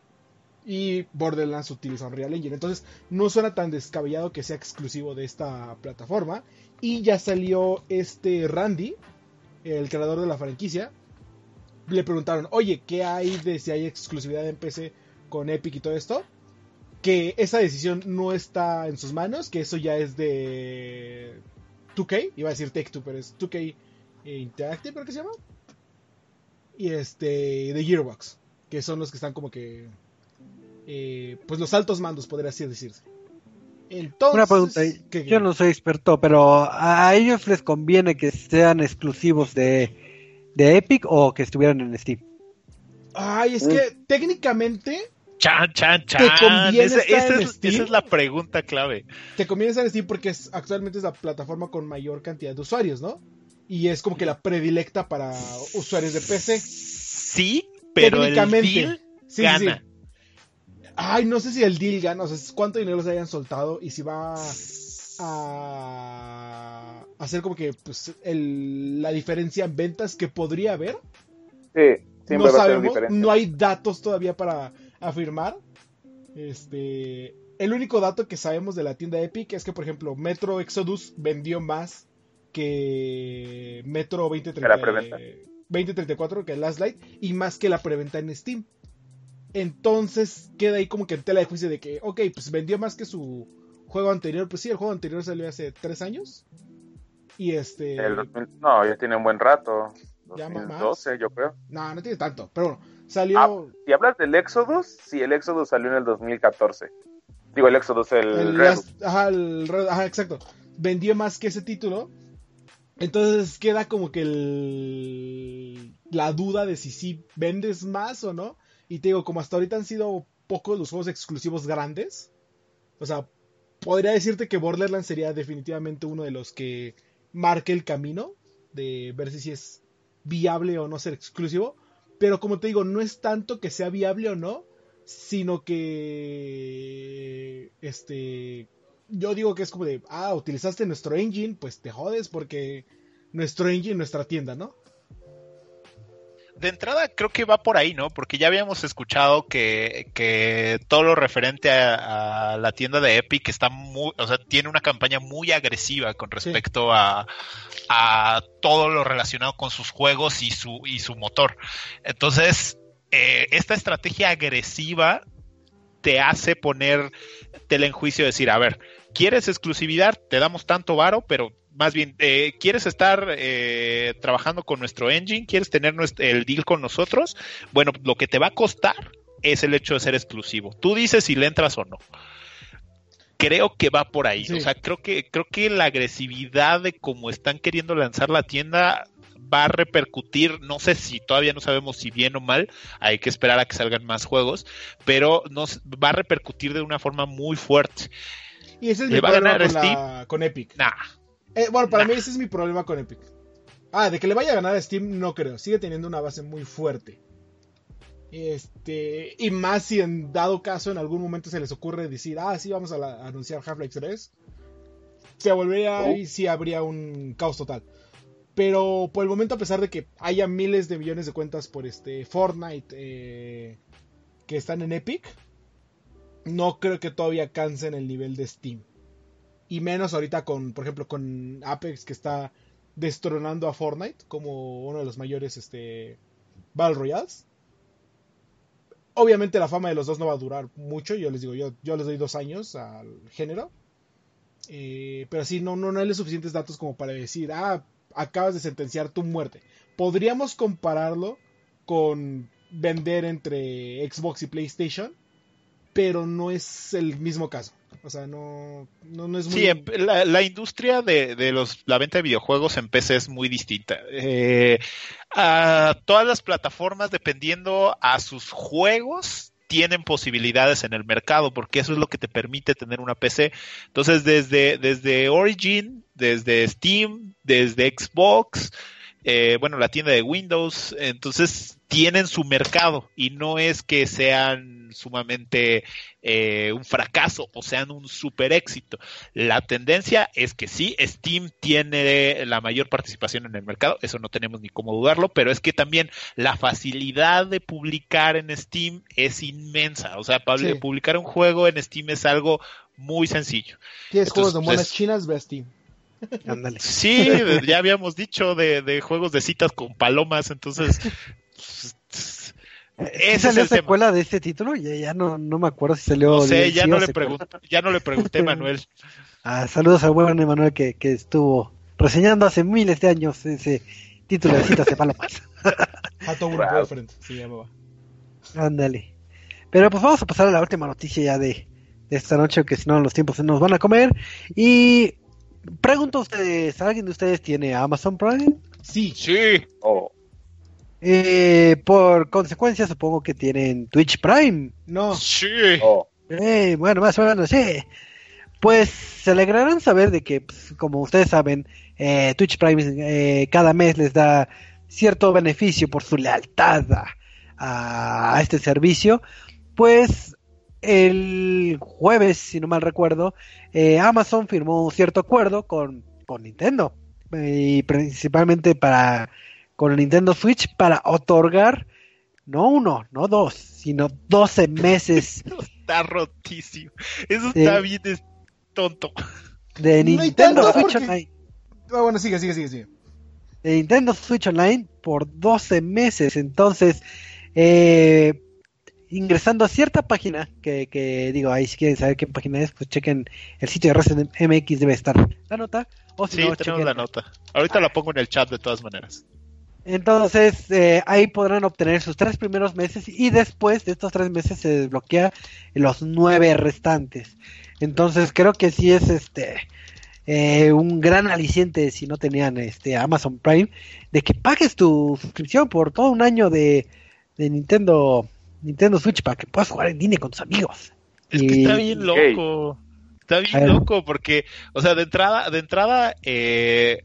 D: Y Borderlands utiliza Unreal Engine. Entonces, no suena tan descabellado que sea exclusivo de esta plataforma. Y ya salió este Randy, el creador de la franquicia. Le preguntaron, oye, ¿qué hay de si hay exclusividad en PC con Epic y todo esto? Que esa decisión no está en sus manos, que eso ya es de 2K, iba a decir Take Two, pero es 2K Interactive, creo que se llama. Y este, de Gearbox, que son los que están como que, eh, pues los altos mandos, podría así decirse. Entonces,
A: Una pregunta,
D: ¿qué-
A: yo no soy experto, pero ¿a ellos les conviene que sean exclusivos de, de Epic o que estuvieran en Steam?
D: Ay, es que técnicamente
B: Chan, chan, chan.
D: conviene
B: Esa,
D: estar
B: esa
D: en
B: es,
D: Steam?
B: esa es la pregunta clave.
D: te conviene estar en Steam porque es, actualmente es la plataforma con mayor cantidad de usuarios, ¿no? Y es como que la predilecta para usuarios de PC.
B: Sí, pero el
D: Técnicamente.
B: deal
D: Sí, sí,
B: gana.
D: sí. Ay, no sé si el deal gana, o sea, cuánto dinero se hayan soltado y si va a hacer como que pues, el- la diferencia en ventas que podría haber.
C: Sí, siempre
D: no
C: va
D: sabemos, no hay datos todavía para afirmar. Este, el único dato que sabemos de la tienda Epic es que, por ejemplo, Metro Exodus vendió más que Metro
C: la
D: 2030
C: preventa.
D: 2034, que es Last Light, y más que la preventa en Steam. Entonces queda ahí como que en tela de juicio de que, ok, pues vendió más que su juego anterior. Pues sí, el juego anterior salió hace tres años. Y este.
C: El 2000 no, ya tiene un buen rato.
D: Ya más.
C: 2012, yo creo.
D: No, no tiene tanto. Pero bueno, salió.
C: Ah, Si hablas del Exodus, sí, el Exodus salió en el 2014. Digo, el Exodus, el,
D: El
C: Red.
D: Last- ajá, el Red- ajá, exacto. Vendió más que ese título. Entonces queda como que el, la duda de si sí vendes más o no. Y te digo, como hasta ahorita han sido pocos los juegos exclusivos grandes. O sea, podría decirte que Borderlands sería definitivamente uno de los que marque el camino de ver si es viable o no ser exclusivo. Pero como te digo, no es tanto que sea viable o no, sino que este yo digo que es como de ah utilizaste nuestro engine pues te jodes porque nuestro engine nuestra tienda no
B: De entrada creo que va por ahí, ¿no? Porque ya habíamos escuchado que, que todo lo referente a, a la tienda de Epic está muy, o sea, tiene una campaña muy agresiva con respecto a, a todo lo relacionado con sus juegos y su, y su motor. Entonces, eh, esta estrategia agresiva te hace poner tela en juicio decir, a ver, ¿quieres exclusividad? Te damos tanto varo, pero más bien, eh, ¿quieres estar eh, trabajando con nuestro engine? ¿Quieres tener nuestro, el deal con nosotros? Bueno, lo que te va a costar es el hecho de ser exclusivo. Tú dices si le entras o no. Creo que va por ahí.
D: Sí.
B: O sea, creo que, creo que la agresividad de cómo están queriendo lanzar la tienda va a repercutir, no sé si todavía no sabemos si bien o mal, hay que esperar a que salgan más juegos, pero nos va a repercutir de una forma muy fuerte.
D: y ese es
B: ¿Le
D: mi
B: va a ganar
D: con, la- con Epic
B: Nah,
D: Eh, bueno para
B: Nah.
D: mí ese es mi problema con Epic Ah, de que le vaya a ganar a Steam, no creo. Sigue teniendo una base muy fuerte. Este, y más si en dado caso en algún momento se les ocurre decir, ah, sí, vamos a, la- a anunciar Half-Life 3, se volvería
C: Oh.
D: y sí habría un caos total. Pero por el momento, a pesar de que haya miles de millones de cuentas por este Fortnite eh, que están en Epic, no creo que todavía cansen el nivel de Steam. Y menos ahorita con, por ejemplo, con Apex que está destronando a Fortnite como uno de los mayores este, Battle Royales. Obviamente la fama de los dos no va a durar mucho, yo les digo, yo, yo les doy dos años al género. Eh, pero sí, no, no, no hay los suficientes datos como para decir, ah, acabas de sentenciar tu muerte. Podríamos compararlo con vender entre Xbox y PlayStation, pero no es el mismo caso. O sea, no, no, no es muy...
B: Sí, en- la, la industria de, de los, la venta de videojuegos en PC es muy distinta. Eh, a todas las plataformas, dependiendo a sus juegos, tienen posibilidades en el mercado, porque eso es lo que te permite tener una PC. Entonces, desde, desde Origin, desde Steam, desde Xbox, eh, bueno, la tienda de Windows, entonces tienen su mercado y no es que sean sumamente eh, un fracaso o sean un super éxito. La tendencia es que sí, Steam tiene la mayor participación en el mercado, eso no tenemos ni cómo dudarlo, pero es que también la facilidad de publicar en Steam es inmensa. O sea,
D: Sí.
B: publicar un juego en Steam es algo muy sencillo.
D: Tienes juegos de monas chinas, ve a Steam.
A: Ándale.
B: Sí, ya habíamos dicho de, de juegos de citas con palomas, entonces...
A: ¿Sí
B: Ese es tema.
A: secuela de este título? Ya, ya no, no me acuerdo si salió.
B: No sé, ya no le ya no le pregunté, Manuel.
A: Ah, saludos al buen Emanuel que, que estuvo reseñando hace miles de años ese título de citas de palomas.
D: Hato
C: Wow.
D: Boyfriend se llamaba.
A: Ándale. Pero pues vamos a pasar a la última noticia ya de, de esta noche, que si no los tiempos se nos van a comer. Y pregunto a ustedes, ¿alguien de ustedes tiene Amazon Prime?
D: Sí,
B: Sí,
C: Oh,
A: Eh, por consecuencia supongo que tienen Twitch Prime.
D: no.
B: sí.
C: oh.
A: Eh, bueno, más o menos, sí. Pues se alegrarán saber de que, pues, como ustedes saben, eh, Twitch Prime eh, cada mes les da cierto beneficio por su lealtad a, a este servicio. Pues el jueves, si no mal recuerdo, eh, Amazon firmó un cierto acuerdo con, con Nintendo. eh, y principalmente para con el Nintendo Switch para otorgar no uno, no dos, sino 12 meses
B: Está rotísimo. Eso está bien es tonto.
A: de Nintendo Switch
D: porque-
A: Online.
D: Ah, bueno, sigue, sigue, sigue, sigue.
A: de Nintendo Switch Online por 12 meses. Entonces, eh, ingresando a cierta página, que, que digo, ahí si quieren saber qué página es, pues chequen el sitio de Resident MX, debe estar la nota. O si
B: Sí,
A: no,
B: tenemos
A: chequen-
B: la nota. Ahorita la pongo en el chat de todas maneras.
A: Entonces, eh, ahí podrán obtener sus tres primeros meses y después de estos tres meses se desbloquea los nueve restantes. Entonces, creo que sí es este eh, un gran aliciente si no tenían este Amazon Prime de que pagues tu suscripción por todo un año de, de Nintendo Nintendo Switch para que puedas jugar en línea con tus amigos.
B: Es
A: Y-
B: que está bien loco. Está bien loco porque, o sea, de entrada, de entrada, eh,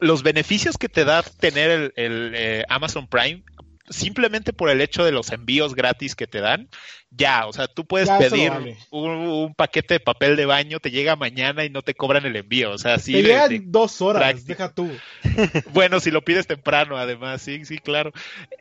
B: los beneficios que te da tener el, el, eh, Amazon Prime, simplemente por el hecho de los envíos gratis que te dan, ya, o sea, tú puedes
D: Ya,
B: pedir
D: vale.
B: un, un paquete de papel de baño, te llega mañana y no te cobran el envío, o sea, sí.
D: Te
B: de-
D: llegan
B: de-
D: dos horas,
B: práctico.
D: deja tú.
B: bueno, si lo pides temprano, además, sí, sí, claro.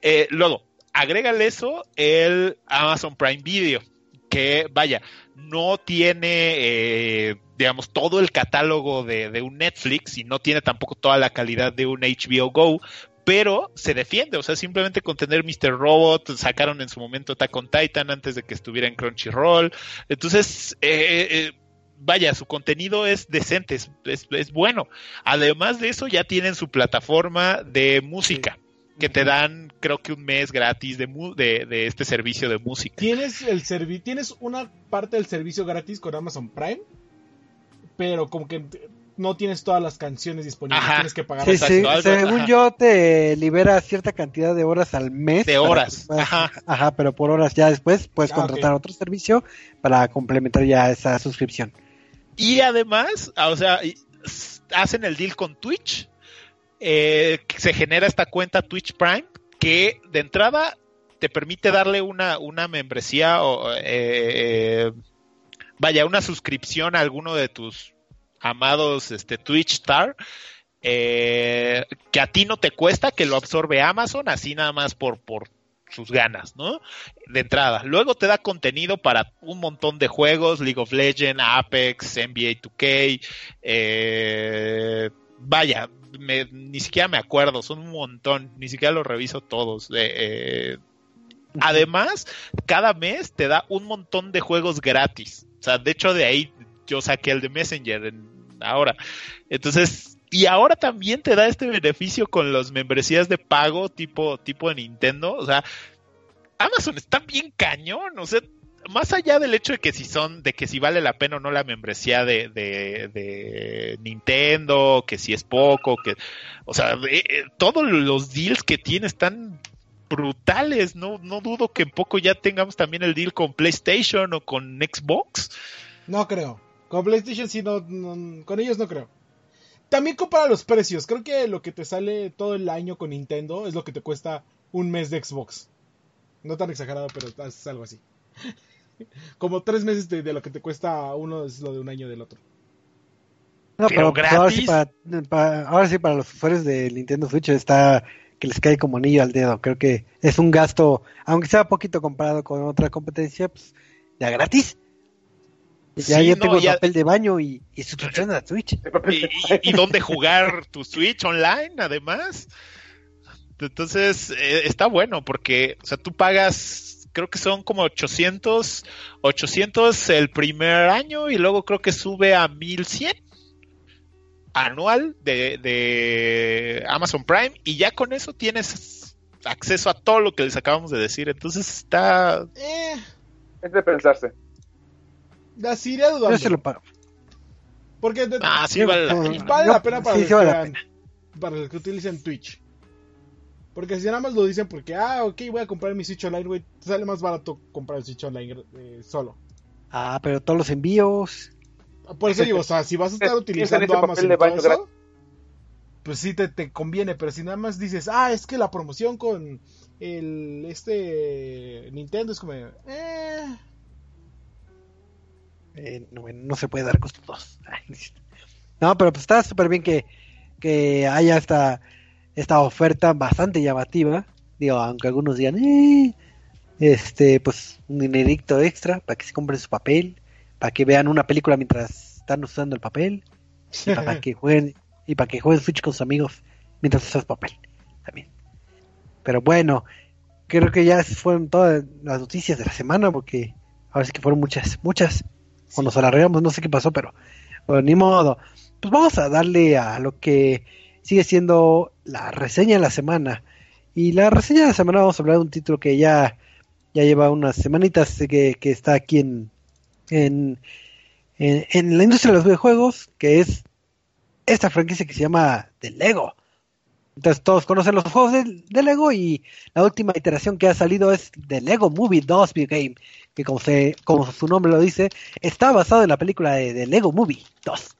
B: Eh, luego, agrégale eso el Amazon Prime Video, que vaya, no tiene, eh, digamos, todo el catálogo de, de un Netflix y no tiene tampoco toda la calidad de un HBO Go, pero se defiende, o sea, simplemente con tener Mr. Robot, sacaron en su momento Attack on Titan antes de que estuviera en Crunchyroll, entonces, eh, eh, vaya, su contenido es decente, es, es bueno. Además de eso, ya tienen su plataforma de música, que te dan, creo que un mes gratis de, mu- de, de este servicio de música.
D: Tienes el servi tienes una parte del servicio gratis con Amazon Prime, pero como que no tienes todas las canciones disponibles,
B: Ajá.
D: tienes que pagar.
A: Sí, sí,
B: algo-
A: según
B: ajá.
A: yo te libera cierta cantidad de horas al mes.
B: De
A: para
B: horas,
A: puedas-
B: ajá.
A: ajá, pero por horas ya después puedes
D: Ah,
A: contratar otro servicio para complementar ya esa suscripción.
B: Y además, o sea, hacen el deal con Twitch. Eh, se genera esta cuenta Twitch Prime que de entrada te permite darle una, una membresía o eh, vaya, una suscripción a alguno de tus amados este, Twitch Star. Eh, que a ti no te cuesta, que lo absorbe Amazon, así nada más por, por sus ganas, ¿no? De entrada. Luego te da contenido para un montón de juegos, League of Legends, Apex, NBA 2K, eh, vaya, ni siquiera me acuerdo, son un montón, ni siquiera los reviso todos. Eh, además, cada mes te da un montón de juegos gratis. O sea, de hecho de ahí yo saqué el de Messenger ahora. Entonces, y ahora también te da este beneficio con las membresías de pago tipo, tipo de Nintendo. O sea, Amazon está bien cañón. O sea, más allá del hecho de que si son, de que si vale la pena o no la membresía de, de, Nintendo, que si es poco, que, o sea, eh, todos los deals que tiene están brutales. No, no dudo que en poco ya tengamos también el deal con PlayStation o con Xbox.
D: No creo. Con PlayStation sí, no con ellos no creo. También compara los precios. Creo que lo que te sale todo el año con Nintendo es lo que te cuesta un mes de Xbox. No tan exagerado, pero es algo así. Como tres meses de, lo que te cuesta uno es lo de un año del otro.
A: No, pero, pues, ahora, sí para, ahora sí para los usuarios de Nintendo Switch está que les cae como anillo al dedo. Creo que es un gasto, aunque sea poquito comparado con otra competencia, pues ya gratis. Ya yo tengo papel de baño y, y suscripción a Switch.
B: Y, dónde jugar tu Switch online, además. Entonces, eh, está bueno porque, o sea, tú pagas, creo que son como 800, 800 el primer año y luego creo que sube a 1100 anual de, de Amazon Prime y ya con eso tienes acceso a todo lo que les acabamos de decir. Entonces está...
C: Eh. Es de pensarse.
D: La dudando.
A: Yo se lo pago.
D: Porque
B: ah, sí vale la pena.
D: Vale la pena para, los que, para los que utilicen Twitch. Porque si nada más lo dicen porque, ah, ok, voy a comprar mi Switch Online, güey, sale más barato comprar el Switch Online eh, solo.
A: Ah, pero todos los envíos.
D: Por eso digo, o sea, si vas a estar utilizando Amazon de baño eso, pues sí te, te, conviene, pero si nada más dices, ah, es que la promoción con el este Nintendo es como, eh,
A: eh, no, se puede dar costos No, pero pues está súper bien que, que haya esta, esta oferta bastante llamativa. Digo, aunque algunos digan, eh, este, pues un dinerito extra para que se compren su papel, para que vean una película mientras están usando el papel, y para que jueguen, y para que jueguen Switch con sus amigos mientras usas papel también. Pero bueno, creo que ya fueron todas las noticias de la semana, porque ahora sí que fueron muchas, muchas cuando nos alargamos, no sé qué pasó, pero ni modo. Pues vamos a darle a lo que sigue siendo la reseña de la semana. Y la reseña de la semana vamos a hablar de un título que ya, ya lleva unas semanitas que, que está aquí en, en, en, la industria de los videojuegos, que es esta franquicia que se llama The Lego. Entonces todos conocen los juegos de, de, Lego y la última iteración que ha salido es The Lego Movie 2 Video Game, que como, se, como su nombre lo dice, está basado en la película de, Lego Movie 2.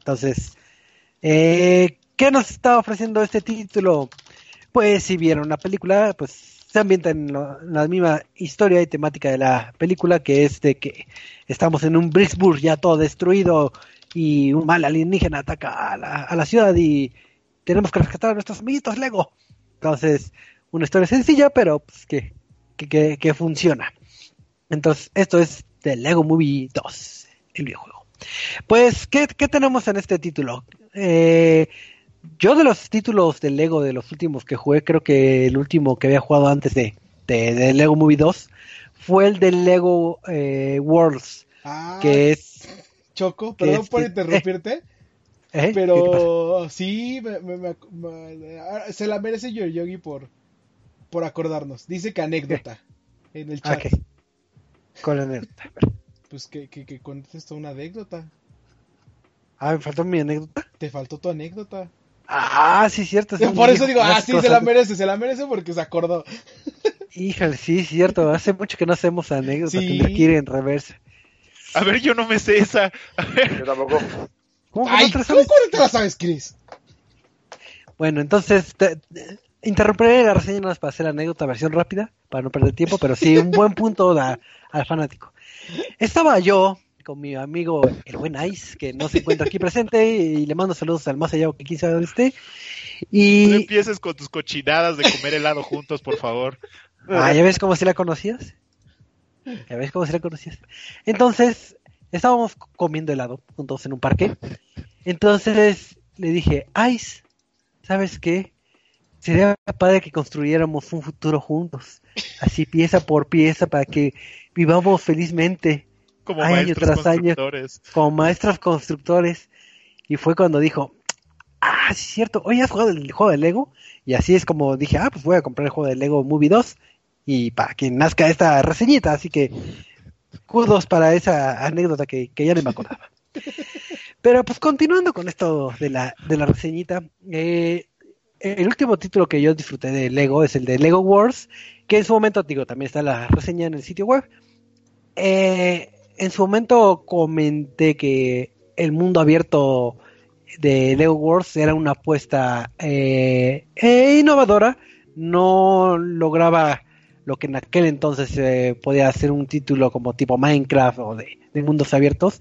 A: Entonces, eh, ¿qué nos está ofreciendo este título? Pues si vieron la película, pues se ambienta en, la misma historia y temática de la película, que es de que estamos en un Brisburg ya todo destruido y un mal alienígena ataca a la, a la ciudad y tenemos que rescatar a nuestros amiguitos Lego. Entonces, una historia sencilla, pero pues que, que, que funciona. Entonces, esto es de Lego Movie 2, el videojuego. Pues, ¿qué, tenemos en este título? Eh, yo de los títulos de Lego de los últimos que jugué, creo que el último que había jugado antes de, de, Lego Movie 2 fue el de Lego eh, Worlds,
D: ah,
A: que es...
D: Choco, perdón por interrumpirte. ¿Eh? Pero sí, se la merece Yogi por, por acordarnos. Dice que anécdota en el chat.
A: Con la anécdota.
D: Pues que, que, que una anécdota.
A: Ah, ¿me faltó mi anécdota?
D: Te faltó tu anécdota.
A: Ah, sí, cierto.
D: Por eso digo, ah, sí, se la merece, se la merece porque se acordó.
A: Híjole, sí, cierto. Hace mucho que no hacemos anécdotas. Sí. Tendría que ir en reversa.
B: A ver, yo no me sé esa. A ver.
C: Yo tampoco.
D: ¿Cómo, Ay, no te, ¿cómo te la sabes, Chris?
A: Bueno, entonces te- te- interrumpiré la reseña nada más para hacer la anécdota versión rápida, para no perder tiempo, pero sí un buen punto da- al fanático. Estaba yo con mi amigo el buen Ice, que no se encuentra aquí presente, y le mando saludos al más allá que quizá donde esté.
B: No
A: Y
B: empieces con tus cochinadas de comer helado juntos, por favor.
A: Ah, ¿ya ves cómo si la conocías? ¿Ya ves cómo si la conocías? Entonces, estábamos comiendo helado juntos en un parque. Entonces le dije, Ice, ¿sabes qué? Sería padre que construyéramos un futuro juntos. Así pieza por pieza para que vivamos felizmente
B: Como
A: Año
B: maestros
A: tras año.
B: constructores.
A: como maestros constructores. Y fue cuando dijo, ah, sí es cierto, oye, ¿has jugado el juego de Lego? Y así es como dije, ah, pues voy a comprar el juego de Lego Movie 2 y para que nazca esta reseñita. Así que, kudos para esa anécdota que, que ya no me acordaba. Pero pues continuando con esto de la, de la reseñita, eh, el último título que yo disfruté de Lego es el de Lego Wars, que en su momento, digo, también está la reseña en el sitio web. Eh, en su momento comenté que el mundo abierto de Lego Wars era una apuesta eh, eh, innovadora, no lograba lo que en aquel entonces eh, podía ser un título como tipo Minecraft o de, de mundos abiertos,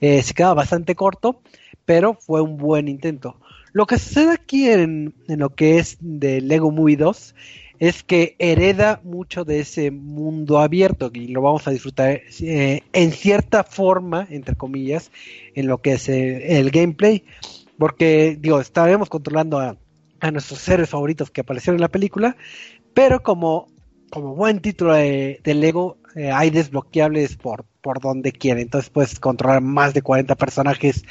A: eh, se quedaba bastante corto, pero fue un buen intento. Lo que sucede aquí en, en lo que es de Lego Movie 2 es que hereda mucho de ese mundo abierto y lo vamos a disfrutar eh, en cierta forma, entre comillas, en lo que es eh, el gameplay, porque digo, estaremos controlando a, a nuestros seres favoritos que aparecieron en la película, pero como, como buen título de, de Lego, eh, hay desbloqueables por, por donde quiera, entonces puedes controlar más de 40 personajes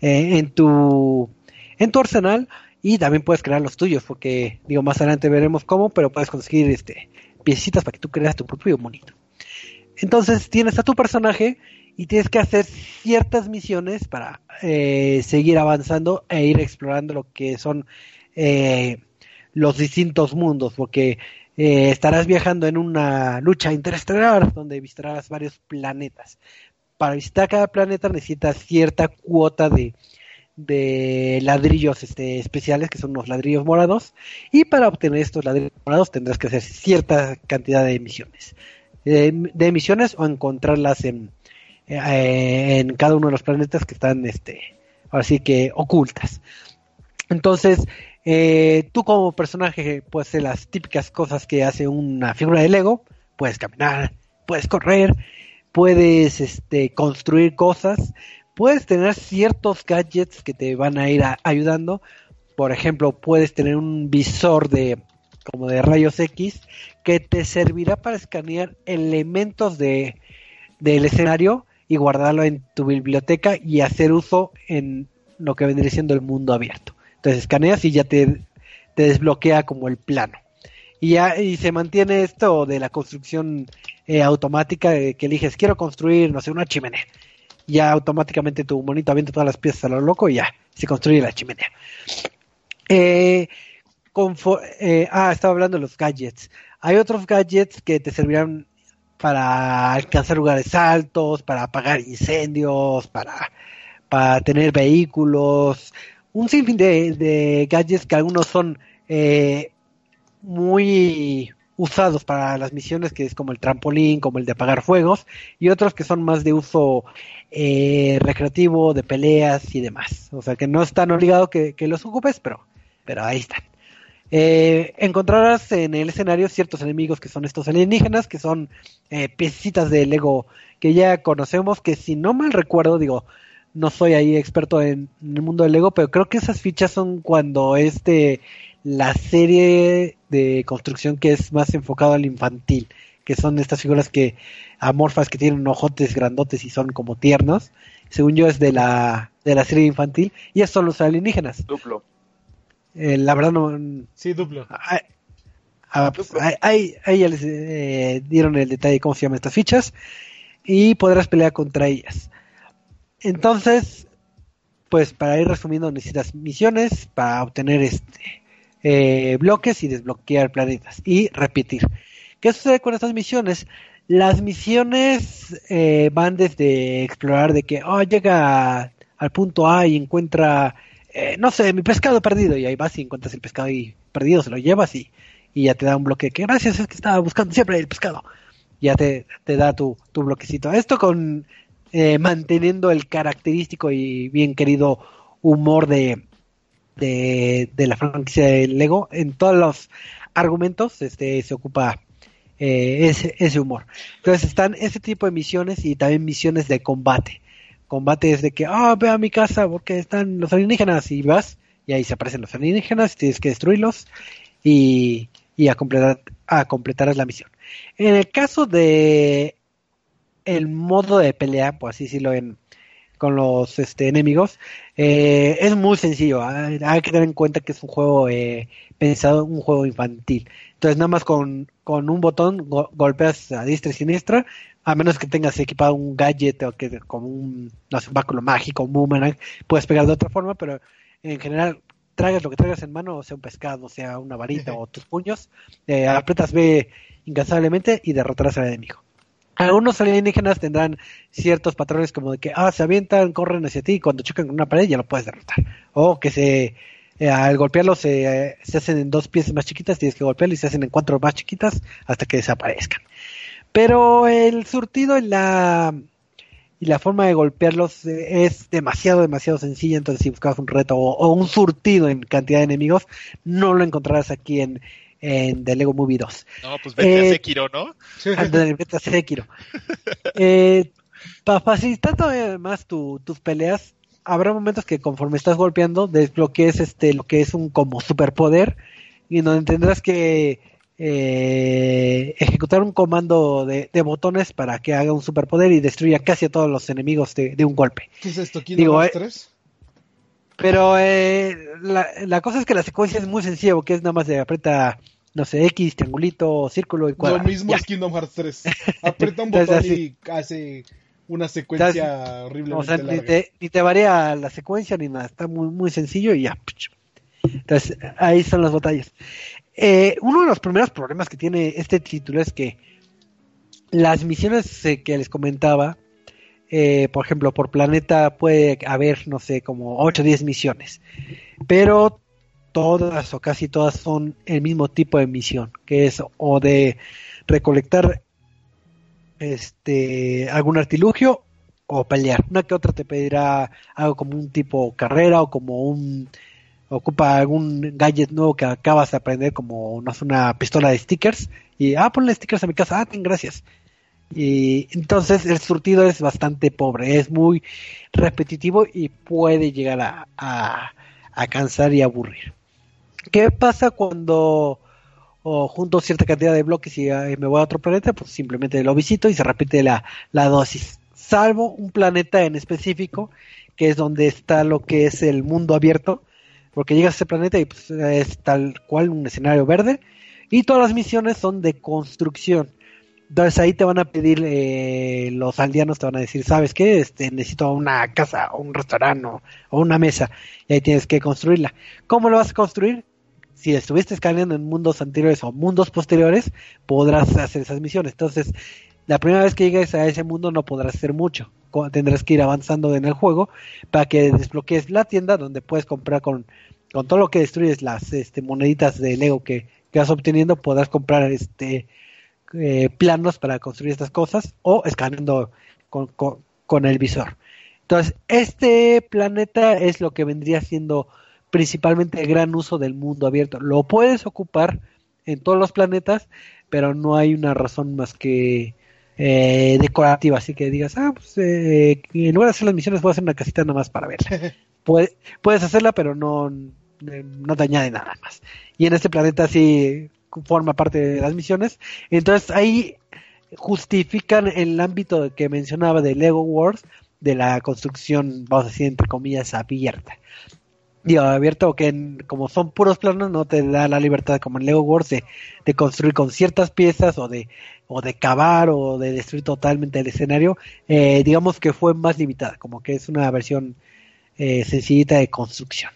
A: en tu en tu arsenal y también puedes crear los tuyos, porque digo, más adelante veremos cómo, pero puedes conseguir este piecitas para que tú creas tu propio monito. Entonces tienes a tu personaje y tienes que hacer ciertas misiones para eh, seguir avanzando e ir explorando lo que son eh, los distintos mundos, porque eh, estarás viajando en una lucha interestelar donde visitarás varios planetas. Para visitar cada planeta necesitas cierta cuota de, de ladrillos este, especiales, que son unos ladrillos morados, y para obtener estos ladrillos morados tendrás que hacer cierta cantidad de misiones. De misiones o encontrarlas en, eh, en cada uno de los planetas que están, este, ahora que ocultas. Entonces, eh, tú como personaje puedes hacer las típicas cosas que hace una figura de Lego, puedes caminar, puedes correr, puedes este, construir cosas, puedes tener ciertos gadgets que te van a ir ayudando. Por ejemplo, puedes tener un visor de como de rayos X que te servirá para escanear elementos de del escenario y guardarlo en tu biblioteca y hacer uso en lo que vendría siendo el mundo abierto. Entonces escaneas y ya te, te desbloquea como el plano. Y ya y se mantiene esto de la construcción eh, automática de que eliges quiero construir, no sé, una chimenea. Ya automáticamente tu monito avienta todas las piezas a lo loco y ya se construye la chimenea. Eh, eh, ah, estaba hablando de los gadgets. Hay otros gadgets que te servirán para alcanzar lugares altos, para apagar incendios, para, para tener vehículos, un sinfín de, de gadgets que algunos son eh, muy usados para las misiones, que es como el trampolín, como el de apagar fuegos, y otros que son más de uso eh, recreativo, de peleas y demás. O sea que no es tan obligado que, los ocupes, pero, pero ahí están. Eh, encontrarás en el escenario ciertos enemigos que son estos alienígenas, que son eh, piecitas de Lego que ya conocemos, que si no mal recuerdo, digo, no soy ahí experto en, en el mundo del Lego, pero creo que esas fichas son cuando este la serie de construcción que es más enfocado al infantil, que son estas figuras que amorfas que tienen ojotes grandotes y son como tiernos. Según yo es de la de la serie infantil y estos son los alienígenas.
C: Duplo.
A: Eh, la verdad no
D: Sí, duplo.
A: Ah, ah, pues, ahí, ahí- ahí ya les eh, dieron el detalle de cómo se llaman estas fichas y podrás pelear contra ellas. Entonces, pues para ir resumiendo necesitas misiones para obtener este eh, bloques y desbloquear planetas y repetir. ¿Qué sucede con estas misiones? Las misiones eh, van desde explorar de que oh, llega al punto A y encuentra eh, no sé, mi pescado perdido, y ahí vas y encuentras el pescado ahí perdido, se lo llevas y, y ya te da un bloque, que gracias, es que estaba buscando siempre el pescado. Ya te, te da tu, tu bloquecito. Esto con eh, manteniendo el característico y bien querido humor de, de, de la franquicia de Lego. En todos los argumentos este, se ocupa eh, ese, ese humor. Entonces están ese tipo de misiones y también misiones de combate. Combate es de que, ah, ve a mi casa porque están los alienígenas y vas y ahí se aparecen los alienígenas, tienes que destruirlos y, y a completar a completar la misión. En el caso de el modo de pelea, por así decirlo, en, con los este, enemigos, eh, es muy sencillo. Hay, hay, que tener en cuenta que es un juego eh, pensado, un juego infantil. Entonces, nada más con, con un botón go golpeas a diestra y siniestra, a menos que tengas equipado un gadget o que como un, no sé, un báculo mágico, un boomerang, puedes pegar de otra forma, pero en general tragas lo que traigas en mano, sea un pescado, sea una varita o tus puños, eh, aprietas B incansablemente y derrotarás al enemigo. Algunos alienígenas tendrán ciertos patrones como de que ah, se avientan, corren hacia ti y cuando chocan con una pared ya lo puedes derrotar. O que se eh, al golpearlos se, eh, se, hacen en dos piezas más chiquitas, tienes que golpearlos y se hacen en cuatro más chiquitas hasta que desaparezcan. Pero el surtido en la y la forma de golpearlos es demasiado, demasiado sencilla. Entonces, si buscabas un reto o, o un surtido en cantidad de enemigos, no lo encontrarás aquí en, en The Lego Movie 2.
B: No, pues vete eh, a Sekiro, ¿no?
A: vete a Sekiro. eh, para facilitar todavía más tu, tus peleas, habrá momentos que conforme estás golpeando, desbloquees este, lo que es un como superpoder, y donde tendrás que eh, ejecutar un comando de, de, botones para que haga un superpoder y destruya casi a todos los enemigos de, de un golpe.
D: ¿Qué es esto? Digo, eh, 3?
A: Pero eh, la, la, cosa es que la secuencia es muy sencilla, porque es nada más de aprieta, no sé, X, triangulito, círculo y cuadra.
D: Lo mismo ya. es Kingdom Hearts 3. Aprieta un botón y hace una secuencia horrible.
A: O sea, ni te, ni te, varía la secuencia ni nada, está muy, muy sencillo y ya. Entonces, ahí son las batallas. Eh, uno de los primeros problemas que tiene este título es que las misiones eh, que les comentaba, eh, por ejemplo, por planeta puede haber, no sé, como 8 o 10 misiones, pero todas o casi todas son el mismo tipo de misión, que es o de recolectar este algún artilugio o pelear. Una que otra te pedirá algo como un tipo carrera o como un ocupa algún gadget nuevo que acabas de aprender, como no sé, una pistola de stickers, y ah, ponle stickers a mi casa, ah, ten, gracias. Y entonces el surtido es bastante pobre, es muy repetitivo y puede llegar a, a, cansar y aburrir. ¿Qué pasa cuando junto cierta cantidad de bloques y eh, me voy a otro planeta? Pues simplemente lo visito y se repite la, la dosis. Salvo un planeta en específico, que es donde está lo que es el mundo abierto, porque llegas a ese planeta y pues, es tal cual un escenario verde y todas las misiones son de construcción. Entonces ahí te van a pedir, eh, los aldeanos te van a decir, ¿sabes qué? Este, necesito una casa o un restaurante o, una mesa y ahí tienes que construirla. ¿Cómo lo vas a construir? Si estuviste escaneando en mundos anteriores o mundos posteriores, podrás hacer esas misiones. Entonces, la primera vez que llegues a ese mundo no podrás hacer mucho. Tendrás que ir avanzando en el juego para que desbloquees la tienda donde puedes comprar con, con todo lo que destruyes las este, moneditas de Lego que, que vas obteniendo, podrás comprar este eh, planos para construir estas cosas o escaneando con, con, con el visor. Entonces, este planeta es lo que vendría siendo principalmente el gran uso del mundo abierto. Lo puedes ocupar en todos los planetas, pero no hay una razón más que eh, decorativa, así que digas, ah, pues eh, en lugar de hacer las misiones voy a hacer una casita nada más para verla. Puede, puedes hacerla, pero no, no te añade nada más. Y en este planeta sí forma parte de las misiones. Entonces ahí justifican el ámbito que mencionaba de Lego Wars, de la construcción, vamos a decir, entre comillas, abierta. Digo, abierto que en, como son puros planos no te da la libertad como en Lego Wars de, de, construir con ciertas piezas o de o de cavar o de destruir totalmente el escenario. Eh, digamos que fue más limitada como que es una versión eh, sencillita de construcción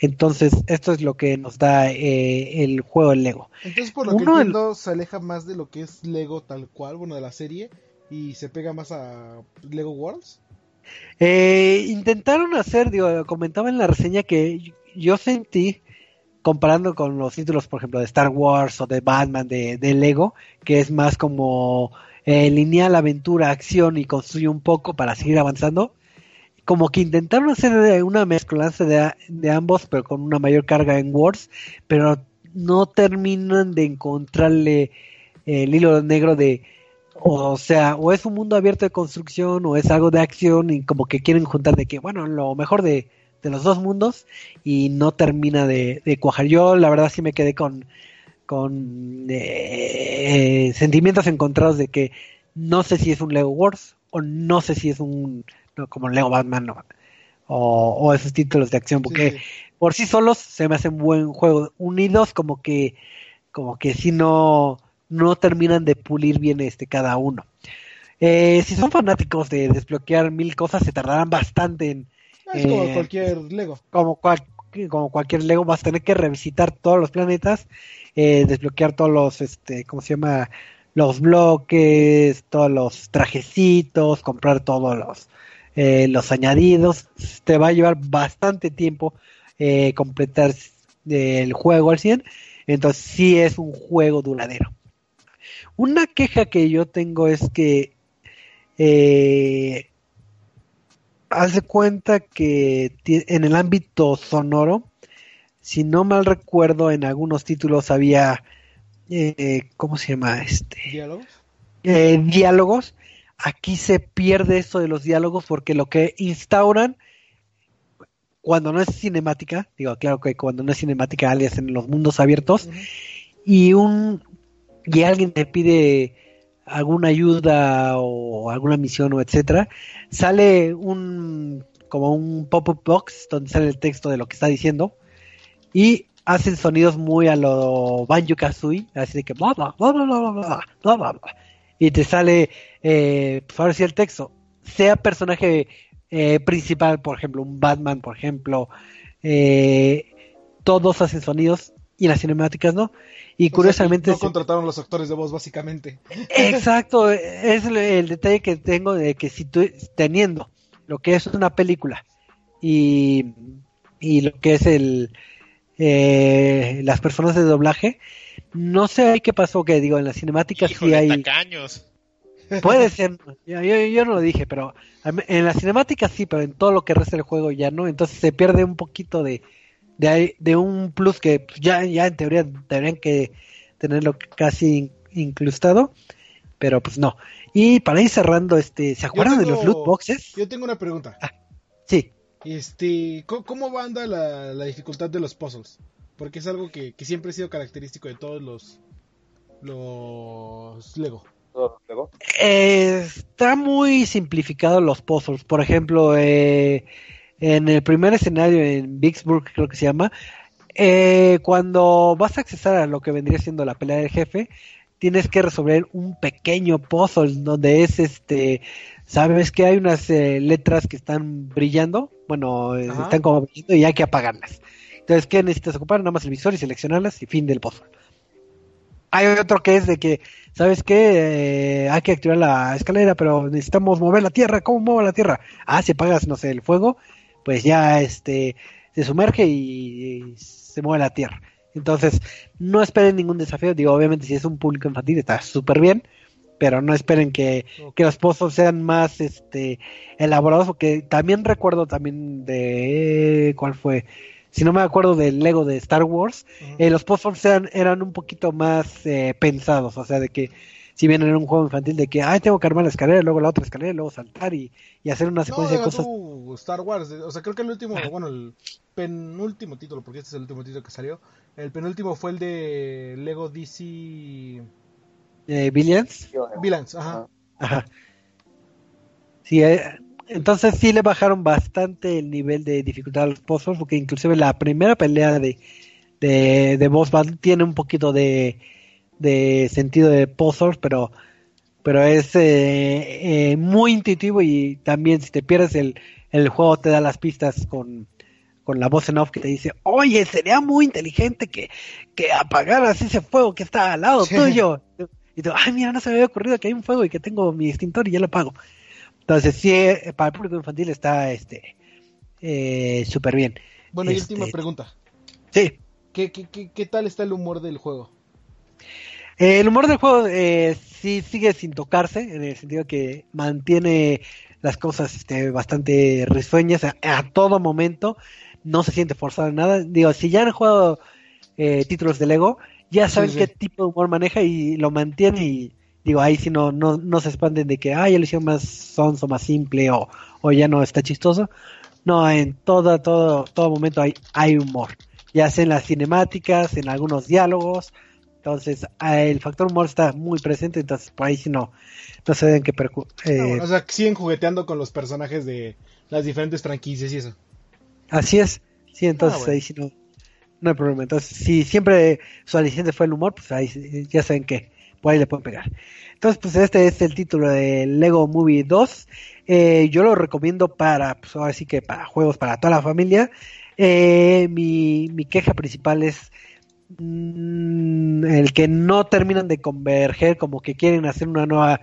A: entonces esto es lo que nos da eh, el juego en Lego.
D: Entonces por lo Uno que entiendo se aleja más de lo que es Lego tal cual bueno de la serie y se pega más a Lego Worlds.
A: Eh, intentaron hacer, digo, comentaba en la reseña que yo sentí, comparando con los títulos, por ejemplo, de Star Wars o de Batman, de, de Lego, que es más como eh, lineal, aventura, acción y construye un poco para seguir avanzando, como que intentaron hacer una mezclanza de, ambos, pero con una mayor carga en Wars, pero no terminan de encontrarle el hilo negro de o sea, o es un mundo abierto de construcción o es algo de acción y como que quieren juntar de que, bueno, lo mejor de, de los dos mundos y no termina de, de, cuajar. Yo la verdad sí me quedé con, con eh, sentimientos encontrados de que no sé si es un Lego Wars o no sé si es un no, como Lego Batman no, o, o, esos títulos de acción porque sí, sí. por sí solos se me hacen buen juego unidos como que como que si no no terminan de pulir bien este cada uno. Eh, si son fanáticos de desbloquear mil cosas, se tardarán bastante en.
D: Es eh, como cualquier Lego.
A: Como, cual, como cualquier Lego, vas a tener que revisitar todos los planetas, eh, desbloquear todos los, este, ¿cómo se llama? Los bloques, todos los trajecitos, comprar todos los, eh, los añadidos. Te va a llevar bastante tiempo eh, completar el juego al 100. Entonces, sí es un juego duradero. Una queja que yo tengo es que eh, hace cuenta que en el ámbito sonoro, si no mal recuerdo, en algunos títulos había, eh, ¿cómo se llama? Este,
D: ¿Diálogos?
A: Eh, diálogos. Aquí se pierde eso de los diálogos porque lo que instauran cuando no es cinemática, digo, claro que cuando no es cinemática, alias en los mundos abiertos, uh -huh. y un y alguien te pide alguna ayuda o alguna misión o etcétera, sale un como un pop-up box donde sale el texto de lo que está diciendo y hacen sonidos muy a lo Banjo Kazooie, así de que bla bla bla bla bla bla bla bla bla y te sale eh, pues ahora sí el texto, sea personaje eh, principal, por ejemplo, un Batman, por ejemplo, eh, todos hacen sonidos y las cinemáticas no. Y
D: o
A: curiosamente.
D: Sea, no contrataron los actores de voz, básicamente.
A: Exacto, es el, el, detalle que tengo de que si tú, teniendo lo que es una película y, y lo que es el. Eh, las personas de doblaje, no sé qué pasó, que digo, en las cinemáticas
B: Híjole,
A: sí hay.
B: Tacaños.
A: Puede ser, yo, yo, yo, no lo dije, pero en las cinemáticas sí, pero en todo lo que resta del juego ya no, entonces se pierde un poquito de, de, de un plus que ya, ya en teoría deberían que tenerlo casi incrustado, pero pues no. Y para ir cerrando, este, ¿se acuerdan tengo, de los loot boxes?
D: Yo tengo una pregunta.
A: Ah, sí.
D: Este, ¿cómo, cómo anda la, la, dificultad de los puzzles? Porque es algo que, que, siempre ha sido característico de todos los los Lego.
A: Lego? Eh, está muy simplificado los puzzles. Por ejemplo, eh, en el primer escenario en Vicksburg, creo que se llama, eh, cuando vas a accesar a lo que vendría siendo la pelea del jefe, tienes que resolver un pequeño puzzle donde es este, sabes que hay unas eh, letras que están brillando, bueno, Ajá. están como brillando y hay que apagarlas. Entonces, ¿qué necesitas ocupar? Nada más el visor y seleccionarlas y fin del puzzle. Hay otro que es de que, ¿sabes qué? Eh, hay que activar la escalera, pero necesitamos mover la tierra. ¿Cómo muevo la tierra? Ah, si apagas, no sé, el fuego, pues ya este se sumerge y, y se mueve la tierra. Entonces, no esperen ningún desafío. Digo, obviamente, si es un público infantil, está súper bien. Pero no esperen que, okay. que, los pozos sean más este elaborados. Porque también recuerdo también de. ¿Cuál fue? Si no me acuerdo del Lego de Star Wars. Uh -huh. eh, los pozos eran, eran un poquito más eh, pensados. O sea, de que si bien era un juego infantil de que, ay, tengo que armar la escalera, luego la otra escalera, luego saltar y, y hacer una secuencia
D: no,
A: de cosas.
D: Star Wars, o sea, creo que el último, bueno, el penúltimo título, porque este es el último título que salió, el penúltimo fue el de Lego DC...
A: Eh, Billions.
D: Billions, ajá.
A: Ajá. Sí, eh, entonces sí le bajaron bastante el nivel de dificultad a los puzzles, porque inclusive la primera pelea de, de, de Boss Battle tiene un poquito de de sentido de puzzles, pero pero es eh, eh, muy intuitivo y también si te pierdes el, el juego te da las pistas con, con la voz en off que te dice, oye, sería muy inteligente que, que apagaras ese fuego que está al lado tuyo. Y tú, ay, mira, no se me había ocurrido que hay un fuego y que tengo mi extintor y ya lo apago. Entonces, sí, eh, para el público infantil está este eh, súper bien.
D: Bueno, y
A: Este-
D: última pregunta.
A: Sí,
D: ¿Qué, qué, qué, qué tal está el humor del juego?
A: Eh, el humor del juego eh, sí sigue sin tocarse, en el sentido que mantiene las cosas este, bastante risueñas a, a todo momento, no se siente forzado en nada. Digo, si ya han jugado eh, títulos de Lego, ya saben
D: sí.
A: qué tipo de humor maneja y lo mantiene y digo, ahí sí no, no, no se expanden de que, ah, ya lo hicieron más sonso, más simple o, o ya no está chistoso. No, en todo, todo, todo momento hay, hay humor, ya sea en las cinemáticas, en algunos diálogos, entonces, ah, el factor humor está muy presente, entonces por ahí sí no, no se deben que percu- eh,
D: Ah, bueno, o sea, siguen jugueteando con los personajes de las diferentes franquicias y eso.
A: Así es, sí, entonces
D: Ah, bueno.
A: ahí sí no, no hay problema. Entonces, si siempre su aliciente fue el humor, pues ahí ya saben que por ahí le pueden pegar. Entonces, pues este es el título de Lego Movie 2. Eh, yo lo recomiendo para, pues ahora que para juegos para toda la familia. Eh, mi, mi queja principal es mm, el que no terminan de converger, como que quieren hacer una nueva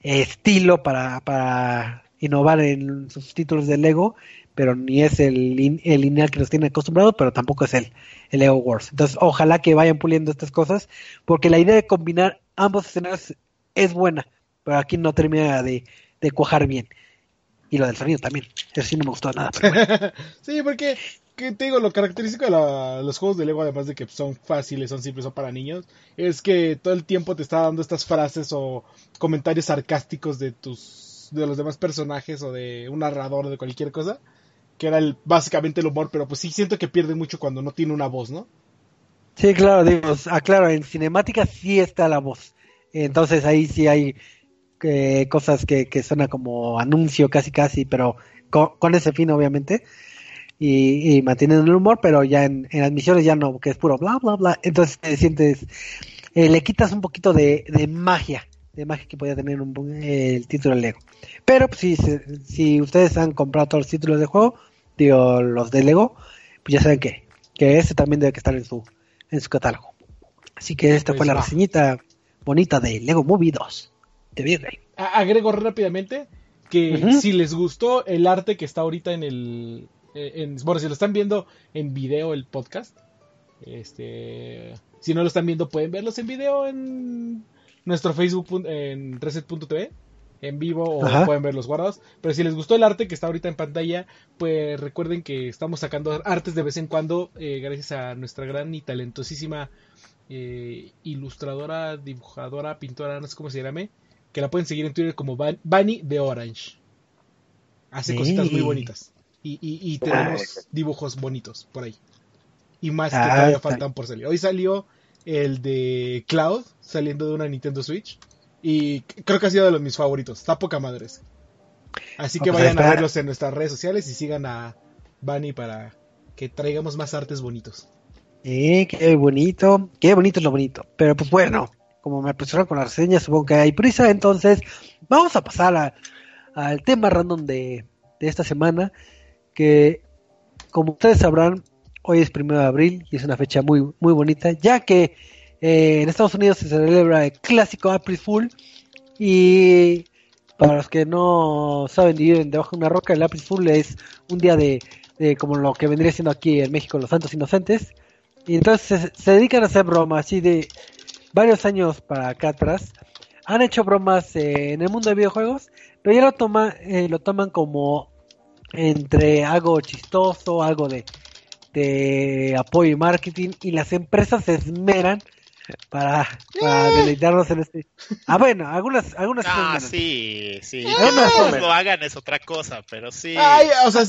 A: estilo para, para innovar en sus títulos de Lego, pero ni es el, el lineal que nos tienen acostumbrados, pero tampoco es el, el Lego Wars. Entonces, ojalá que vayan puliendo estas cosas, porque la idea de combinar ambos escenarios es buena, pero aquí no termina de, de cuajar bien. Y lo del sonido también, eso sí no me gustó nada.
D: sí, porque que te digo, lo característico de la- los juegos de Lego, además de que son fáciles, son simples, son para niños, es que todo el tiempo te está dando estas frases o comentarios sarcásticos de tus de los demás personajes o de un narrador de cualquier cosa, que era el, básicamente el humor, pero pues sí siento que pierde mucho cuando no tiene una voz, ¿no?
A: Sí, claro, digo, aclaro, en cinemática sí está la voz. Entonces ahí sí hay eh, cosas que, que suena como anuncio casi casi, pero con, ese fin obviamente. Y, y manteniendo el humor, pero ya en, en las misiones ya no, que es puro bla bla bla. Entonces te sientes, eh, le quitas un poquito de, de magia, de magia que podía tener un, el título Lego. Pero pues, si, si ustedes han comprado todos los títulos de juego, digo, los de Lego, pues ya saben que, que ese también debe estar en su, en su catálogo. Así que esta
D: Pues
A: fue la
D: va.
A: reseñita bonita de Lego Movie 2 de Virrey.
D: A- agrego rápidamente que si les gustó el arte que está ahorita en el eh, en, bueno si lo están viendo en video el podcast este si no lo están viendo pueden verlos en video en nuestro Facebook en reset.tv en vivo o
A: Ajá.
D: pueden verlos guardados pero si les gustó el arte que está ahorita en pantalla pues recuerden que estamos sacando artes de vez en cuando eh, gracias a nuestra gran y talentosísima eh, ilustradora dibujadora pintora no sé cómo se llame que la pueden seguir en Twitter como Bunny de Orange. Hace cositas muy bonitas. Y, y- y tenemos dibujos bonitos por ahí. Y más que
A: Ah,
D: todavía faltan por salir. Hoy salió el de Cloud saliendo de una Nintendo Switch. Y creo que ha sido de los mis favoritos. Está poca madres. Así que vayan a verlos en nuestras redes sociales y sigan a Bunny para que traigamos más artes bonitos.
A: Eh, qué bonito, qué bonito es lo bonito. Pero pues bueno, como me apresuraron con la reseña, supongo que hay prisa, entonces vamos a pasar a- al tema random de, de esta semana, que como ustedes sabrán, hoy es primero de abril y es una fecha muy, muy bonita, ya que eh, en Estados Unidos se celebra el clásico April Fool y para los que no saben viven debajo de una roca, el April Fool es un día de, de como lo que vendría siendo aquí en México los Santos Inocentes. Y entonces se, se dedican a hacer bromas, así de varios años para acá atrás. Han hecho bromas eh, en el mundo de videojuegos, pero ya lo, toma, eh, lo toman como entre algo chistoso, algo de, de apoyo y marketing, y las empresas se esmeran para, para deleitarnos en este. Ah, bueno, algunas, algunas
B: Ah, sí, sí.
A: Ah,
B: todos
A: bueno.
B: lo hagan es otra cosa, pero sí.
D: Ay, o sea,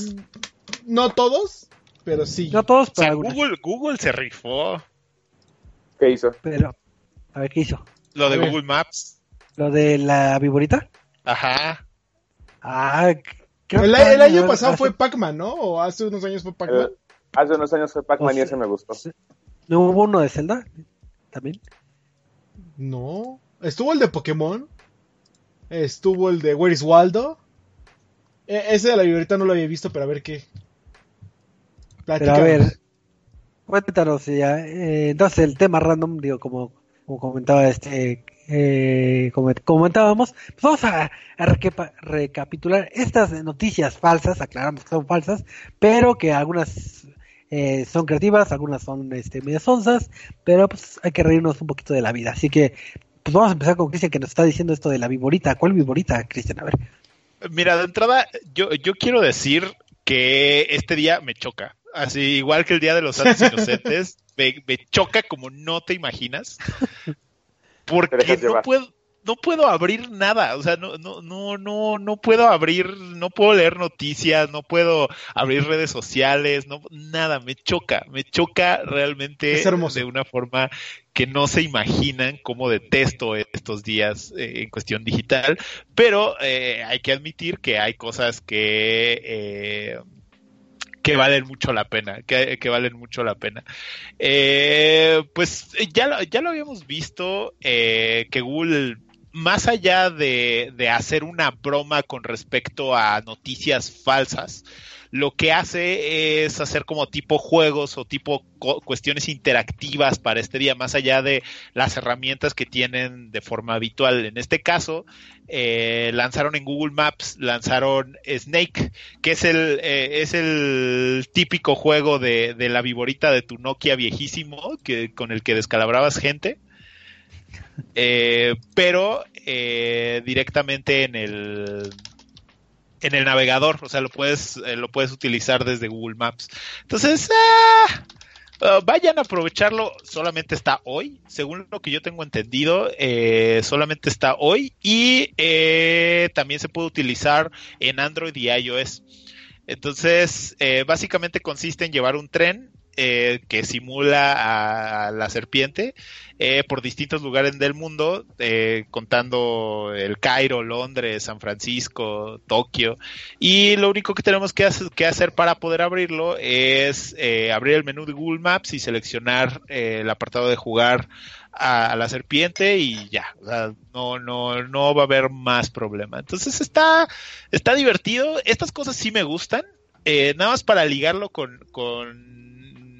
D: no todos, pero sí.
A: No todos,
B: o
A: pero
B: sea,
A: algunas.
B: Google, Google se rifó.
C: ¿Qué hizo?
A: Pero, a ver qué hizo.
B: Lo de. Google Maps.
A: Lo de la viborita.
B: Ajá.
A: Ah, creo
D: El, el año
A: hace-
D: pasado fue Pac-Man, ¿no? O hace unos años fue Pac-Man.
C: Eh, hace unos años fue Pac-Man y
A: O
C: ese
A: sea-
C: me gustó.
A: ¿No hubo uno de Zelda? También.
D: No. Estuvo el de Pokémon. Estuvo el de Where is Waldo. E- ese de la viborita no lo había visto, pero a ver qué.
A: Pero a ver, cuéntanos ya. eh, entonces el tema random, digo, como, como comentaba este eh, como comentábamos, pues vamos a, recapitular estas noticias falsas, aclaramos que son falsas, pero que algunas eh, son creativas, algunas son este, medias onzas, pero pues hay que reírnos un poquito de la vida. Así que, pues vamos a empezar con Cristian que nos está diciendo esto de la viborita. ¿Cuál viborita, Cristian? A ver.
B: Mira, de entrada, yo, yo quiero decir que este día me choca. Así, igual que el Día de los Santos Inocentes, me, me choca como no te imaginas. Porque no puedo, no puedo abrir nada. O sea, no, no, no, no, no puedo abrir, no puedo leer noticias, no puedo abrir redes sociales, no, nada, me choca, me choca realmente de una forma que no se imaginan cómo detesto estos días eh, en cuestión digital, pero eh, hay que admitir que hay cosas que eh, que valen mucho la pena, que, que valen mucho la pena. Eh, pues ya, lo- ya lo habíamos visto eh, que Google, más allá de, de hacer una broma con respecto a noticias falsas, lo que hace es hacer como tipo juegos o tipo cuestiones interactivas para este día, más allá de las herramientas que tienen de forma habitual. En este caso, eh, lanzaron en Google Maps, lanzaron Snake, que es el, eh, es el típico juego de, de la viborita de tu Nokia viejísimo, que, con el que descalabrabas gente. Eh, pero eh, directamente en el en el navegador, o sea, lo puedes eh, lo puedes utilizar desde Google Maps. Entonces, ah, ah, vayan a aprovecharlo. Solamente está hoy, según lo que yo tengo entendido, solamente está hoy y también se puede utilizar en Android y iOS. Entonces, básicamente consiste en llevar un tren eh, que simula a, la serpiente eh, por distintos lugares del mundo, eh, contando el Cairo, Londres, San Francisco, Tokio. Y lo único que tenemos que, hacer, para poder abrirlo es eh, abrir el menú de Google Maps y seleccionar el apartado de jugar a, la serpiente y ya, o sea, no, no, no va a haber más problema. Entonces está, está divertido. Estas cosas sí me gustan. Eh, nada más para ligarlo con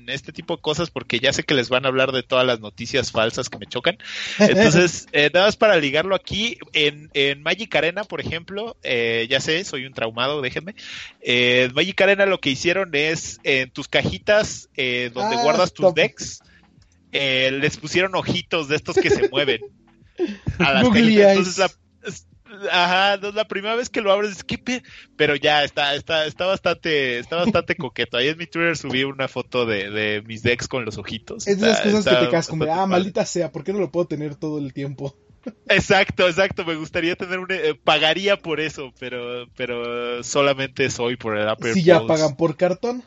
B: este tipo de cosas, porque ya sé que les van a hablar de todas las noticias falsas que me chocan. Entonces, eh, nada más para ligarlo aquí, en, en Magic Arena, por ejemplo, eh, ya sé, soy un traumado, déjenme. Eh, en Magic Arena lo que hicieron es en tus cajitas eh, donde
D: Ah,
B: guardas tus decks, eh, les pusieron ojitos de estos que se mueven a las cajitas. Entonces la, Ajá, no, la primera vez que lo abres, es que pe- pero ya está, está, está bastante, está bastante coqueto. Ahí en mi Twitter subí una foto de, de mis decks con los ojitos.
D: Es de esas
B: Está-
D: cosas que te quedas como, ah, maldita sea, ¿por qué no lo puedo tener todo el tiempo?
B: Exacto, exacto. Me gustaría tener un, eh, pagaría por eso, pero, pero solamente soy por el Upper
D: Si ya
B: Pulse.
D: pagan por cartón.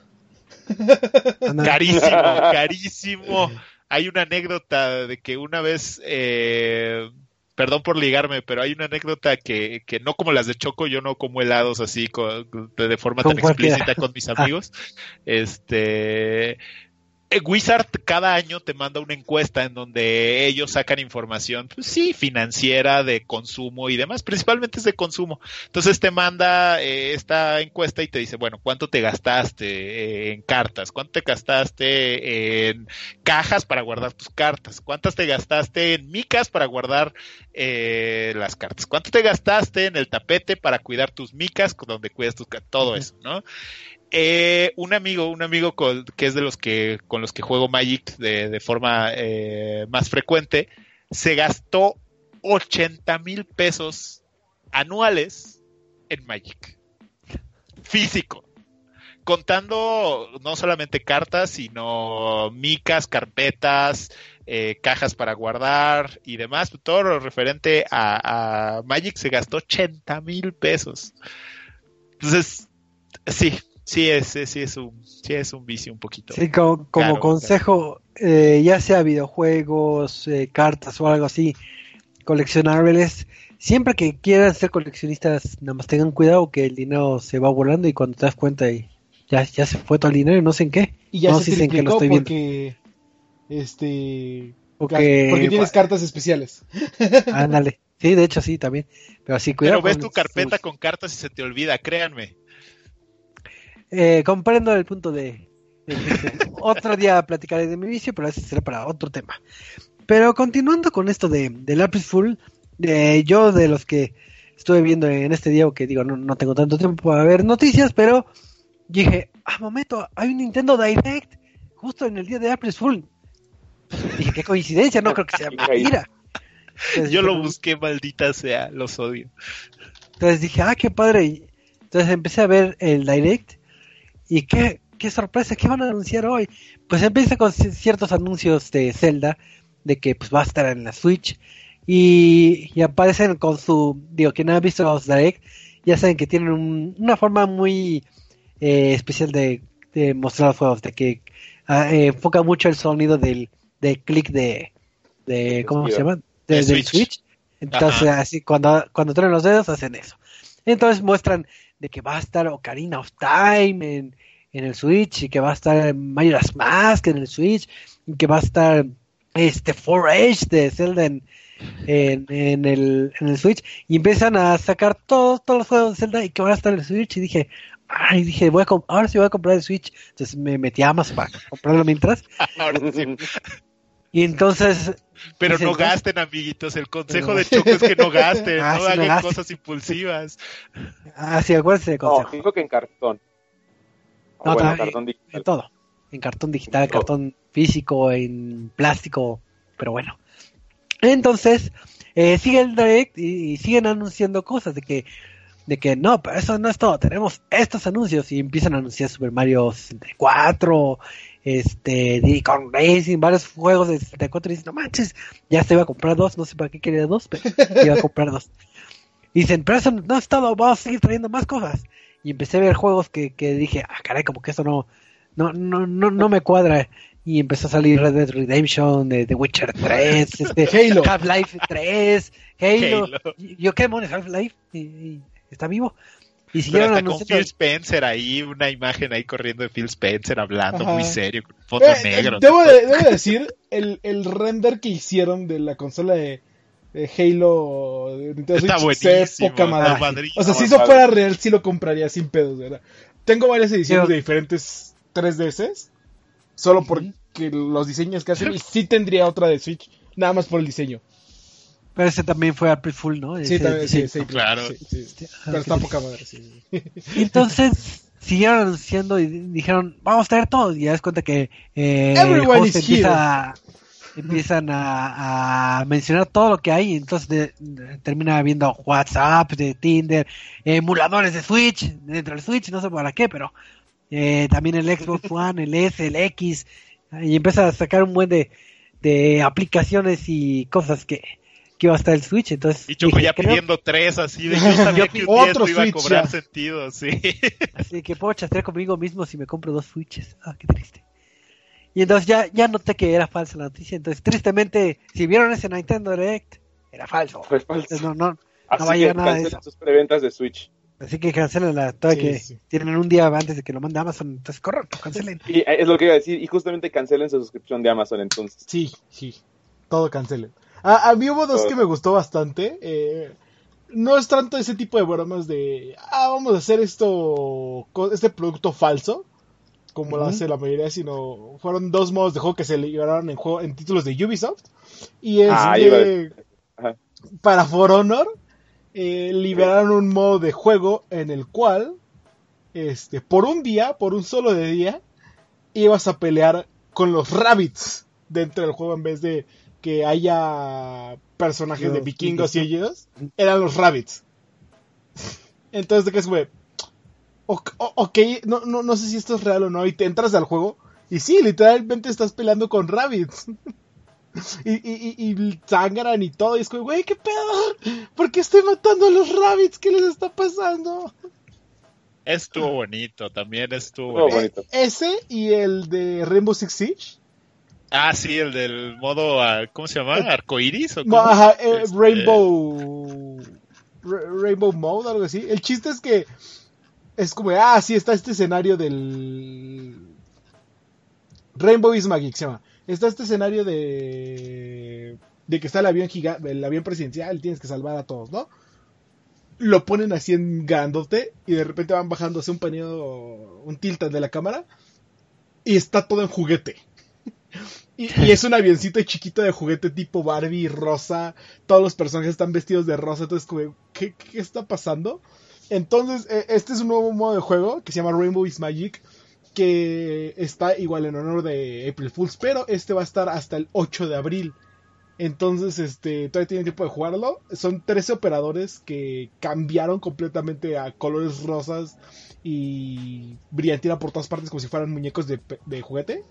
B: Carísimo, carísimo. Hay una anécdota de que una vez, eh, perdón por ligarme, pero hay una anécdota que, que no como las de Choco, yo no como helados así con- de, de forma tan
A: cualquiera.
B: explícita con mis amigos. Este, Wizard cada año te manda una encuesta en donde ellos sacan información, pues sí, financiera, de consumo y demás, principalmente es de consumo. Entonces te manda eh, esta encuesta y te dice, bueno, ¿cuánto te gastaste eh, en cartas? ¿Cuánto te gastaste en cajas para guardar tus cartas? ¿Cuántas te gastaste en micas para guardar eh, las cartas? ¿Cuánto te gastaste en el tapete para cuidar tus micas, donde cuidas tus cartas? Todo eso, ¿no? Eh, un amigo, un amigo que es de los que con los que juego Magic de, de forma eh, más frecuente, se gastó 80 mil pesos anuales en Magic. Físico. Contando no solamente cartas, sino micas, carpetas, eh, cajas para guardar y demás. Todo lo referente a, a Magic se gastó 80 mil pesos. Entonces, sí, sí es, sí, sí es un, sí es un vicio un poquito.
A: Sí, como, como
B: Claro,
A: consejo, eh, ya sea videojuegos, eh, cartas o algo así, coleccionables, siempre que quieran ser coleccionistas, nada más tengan cuidado que el dinero se va volando y cuando te das cuenta y ya, ya se fue todo el dinero y no sé en qué.
D: Y ya
A: no
D: se
A: sé si en qué lo estoy viendo.
D: porque. Este.
A: Porque,
D: Porque tienes cartas especiales.
A: ándale. Sí, de hecho sí, también. Pero así, cuidado.
B: Pero ves
A: con
B: tu carpeta con cartas y se te olvida, créanme.
A: Eh, comprendo el punto de... de- de- otro día platicaré de mi vicio, pero ese será para otro tema. pero continuando con esto de, del April Fool, eh, yo de los que estuve viendo en este día, que digo, no, no tengo tanto tiempo para ver noticias, pero dije, ah, momento, hay un Nintendo Direct justo en el día de April Fool. Dije, qué coincidencia, no creo que sea mentira. Entonces,
B: Yo lo busqué, maldita sea, los odio.
A: Entonces dije, ah, qué padre. Entonces empecé a ver el Direct y qué, qué sorpresa, ¿qué van a anunciar hoy? Pues empieza con ci- ciertos anuncios de Zelda, de que pues va a estar en la Switch y, y aparecen con su, digo, quien ha visto los Direct, ya saben que tienen un- una forma muy eh, especial de, de mostrar los juegos, de que ah, eh, enfoca mucho el sonido del, del clic de, de, ¿cómo se llama? De-
B: De
A: del
B: Switch.
A: Switch. Entonces,
B: Ajá.
A: así, cuando, cuando traen los dedos, hacen eso. Entonces muestran de que va a estar Ocarina of Time en, en el Switch y que va a estar Majora's Mask en el Switch y que va a estar este 4H de Zelda en, en, el, en el Switch y empiezan a sacar todos, todos los juegos de Zelda y que van a estar en el Switch y dije, ay, dije, voy a ahora sí voy a comprar el Switch. Entonces me metí a Amazon para comprarlo mientras
B: Ahora sí.
A: Y entonces
B: Pero
A: Dice,
B: no gasten, amiguitos. El consejo de Choco es que no gasten,
A: Ah,
B: no
A: no
B: hagan
A: gasten.
B: cosas impulsivas.
A: ah, sí, acuérdense de
C: No,
A: consejo.
C: dijo que en cartón. O
A: No,
C: bueno,
A: también-
C: cartón
A: en
C: digital.
A: todo. En cartón digital,
C: Todo.
A: cartón físico, en plástico, pero bueno. Entonces, eh, sigue el direct y, y siguen anunciando cosas de que, de que no, pero eso no es todo. Tenemos estos anuncios y empiezan a anunciar Super Mario 64, este, Kong Racing, varios juegos de 64 y dicen, no manches, ya se iba a comprar dos, no sé para qué quería dos, pero iba a comprar dos. Y dicen, pero eso no es todo, vamos a seguir trayendo más cosas. Y empecé a ver juegos que, que dije, ah, caray, como que eso no, no, no, no, no me cuadra. Y empezó a salir Red Dead Redemption, de The Witcher 3, este. Half-Life 3, Halo.
B: Halo.
A: Y- Yo qué demonios, Half-Life, y está vivo. Y
B: Pero
A: siguieron
B: hasta con. Phil Spencer ahí, una imagen ahí corriendo de Phil Spencer hablando
D: Ajá.
B: muy serio, con foto
D: Eh,
B: negro.
D: Debo, de, debo decir, el, el render que hicieron de la consola de, de Halo de Nintendo Switch
B: buenísimo.
D: poca madre. O sea, si eso fuera real, sí lo compraría sin pedos, ¿verdad? Tengo varias ediciones
A: Yo-
D: de diferentes 3DS, solo porque los diseños que hacen, y sí tendría otra de Switch, nada más por el diseño.
A: Pero ese también fue April Fool, ¿no?
D: Sí,
A: Ese
D: también, sí, sí,
B: Claro.
D: sí, sí.
A: Sí,
D: Pero está poca madre, sí.
A: Y entonces siguieron anunciando y dijeron, vamos a traer todo. Y ya das cuenta que eh,
D: Everyone is
A: empieza, empiezan a, a mencionar todo lo que hay. Y entonces de- de- termina viendo WhatsApp, de Tinder, emuladores de Switch, dentro del Switch, no sé para qué, pero eh, también el Xbox One, el S, el X. Y empieza a sacar un buen de, de aplicaciones y cosas que, que iba a estar el Switch. Entonces,
B: Y Choco
A: dije,
B: ya
A: creo-
B: pidiendo tres así de yo sabía
A: Yo
B: que un día esto iba a cobrar
D: ya.
B: sentido, sí.
A: Así que puedo chatear conmigo mismo si me compro dos Switches. Ah, qué triste. Y entonces ya, ya noté que era falsa la noticia. Entonces, tristemente, si vieron ese Nintendo Direct, era falso.
C: Fue falso.
A: Entonces, no, no,
C: Así
A: va a llegar nada de
C: cancelen
A: eso.
C: sus preventas de Switch.
A: así que cancelen la
D: Sí,
A: que
D: sí.
A: tienen un día antes de que lo mande Amazon. Entonces, correcto, cancelen.
C: Y es lo que iba a decir. Y justamente cancelen su suscripción de Amazon entonces.
D: Sí, sí. Todo cancelen. A, a mí hubo dos que me gustó bastante. eh, no es tanto ese tipo de bromas de, ah, vamos a hacer esto, este producto falso, como lo hace la mayoría, sino fueron dos modos de juego que se liberaron en, juego, en títulos de Ubisoft. Y es
C: Ah,
D: de-
C: a
D: para For Honor, eh, liberaron un modo de juego en el cual, este, por un día, por un solo de día, ibas a pelear con los rabbits dentro del juego en vez de que haya personajes de vikingos y ellos, eran los rabbits. Entonces, ¿de qué es, güey? O- o- ok, no, no, no sé si esto es real o no, y te entras al juego, y sí, literalmente estás peleando con rabbits. Y, y, y, y sangran y todo. Y es como, güey, ¿qué pedo? ¿Por qué estoy matando a los rabbits? ¿Qué les está pasando?
B: Estuvo bonito, también estuvo
C: Estuvo
B: bonito.
D: Eh, ese y el de Rainbow Six Siege.
B: Ah, sí, el del modo, ah, ¿cómo se llama? ¿Arcoiris? ¿O
D: No,
B: cómo?
D: ajá, eh,
B: Este,
D: Rainbow. Ra- Rainbow Mode, algo así. El chiste es que es como, ah, sí, está este escenario del. Rainbow is Magic se llama. Está este escenario de. de que está el avión gigante, el avión presidencial, tienes que salvar a todos, ¿no? Lo ponen así en grandote y de repente van bajándose un paneo, un tiltan de la cámara y está todo en juguete. Y, es un avioncito chiquito de juguete tipo Barbie rosa. Todos los personajes están vestidos de rosa. Entonces, ¿qué, qué está pasando? Entonces, eh, este es un nuevo modo de juego que se llama Rainbow is Magic. Que está igual en honor de April Fools. Pero este va a estar hasta el 8 de abril. Entonces, este, todavía tienen tiempo de jugarlo. Son 13 operadores que cambiaron completamente a colores rosas y brillantina por todas partes como si fueran muñecos de, de juguete.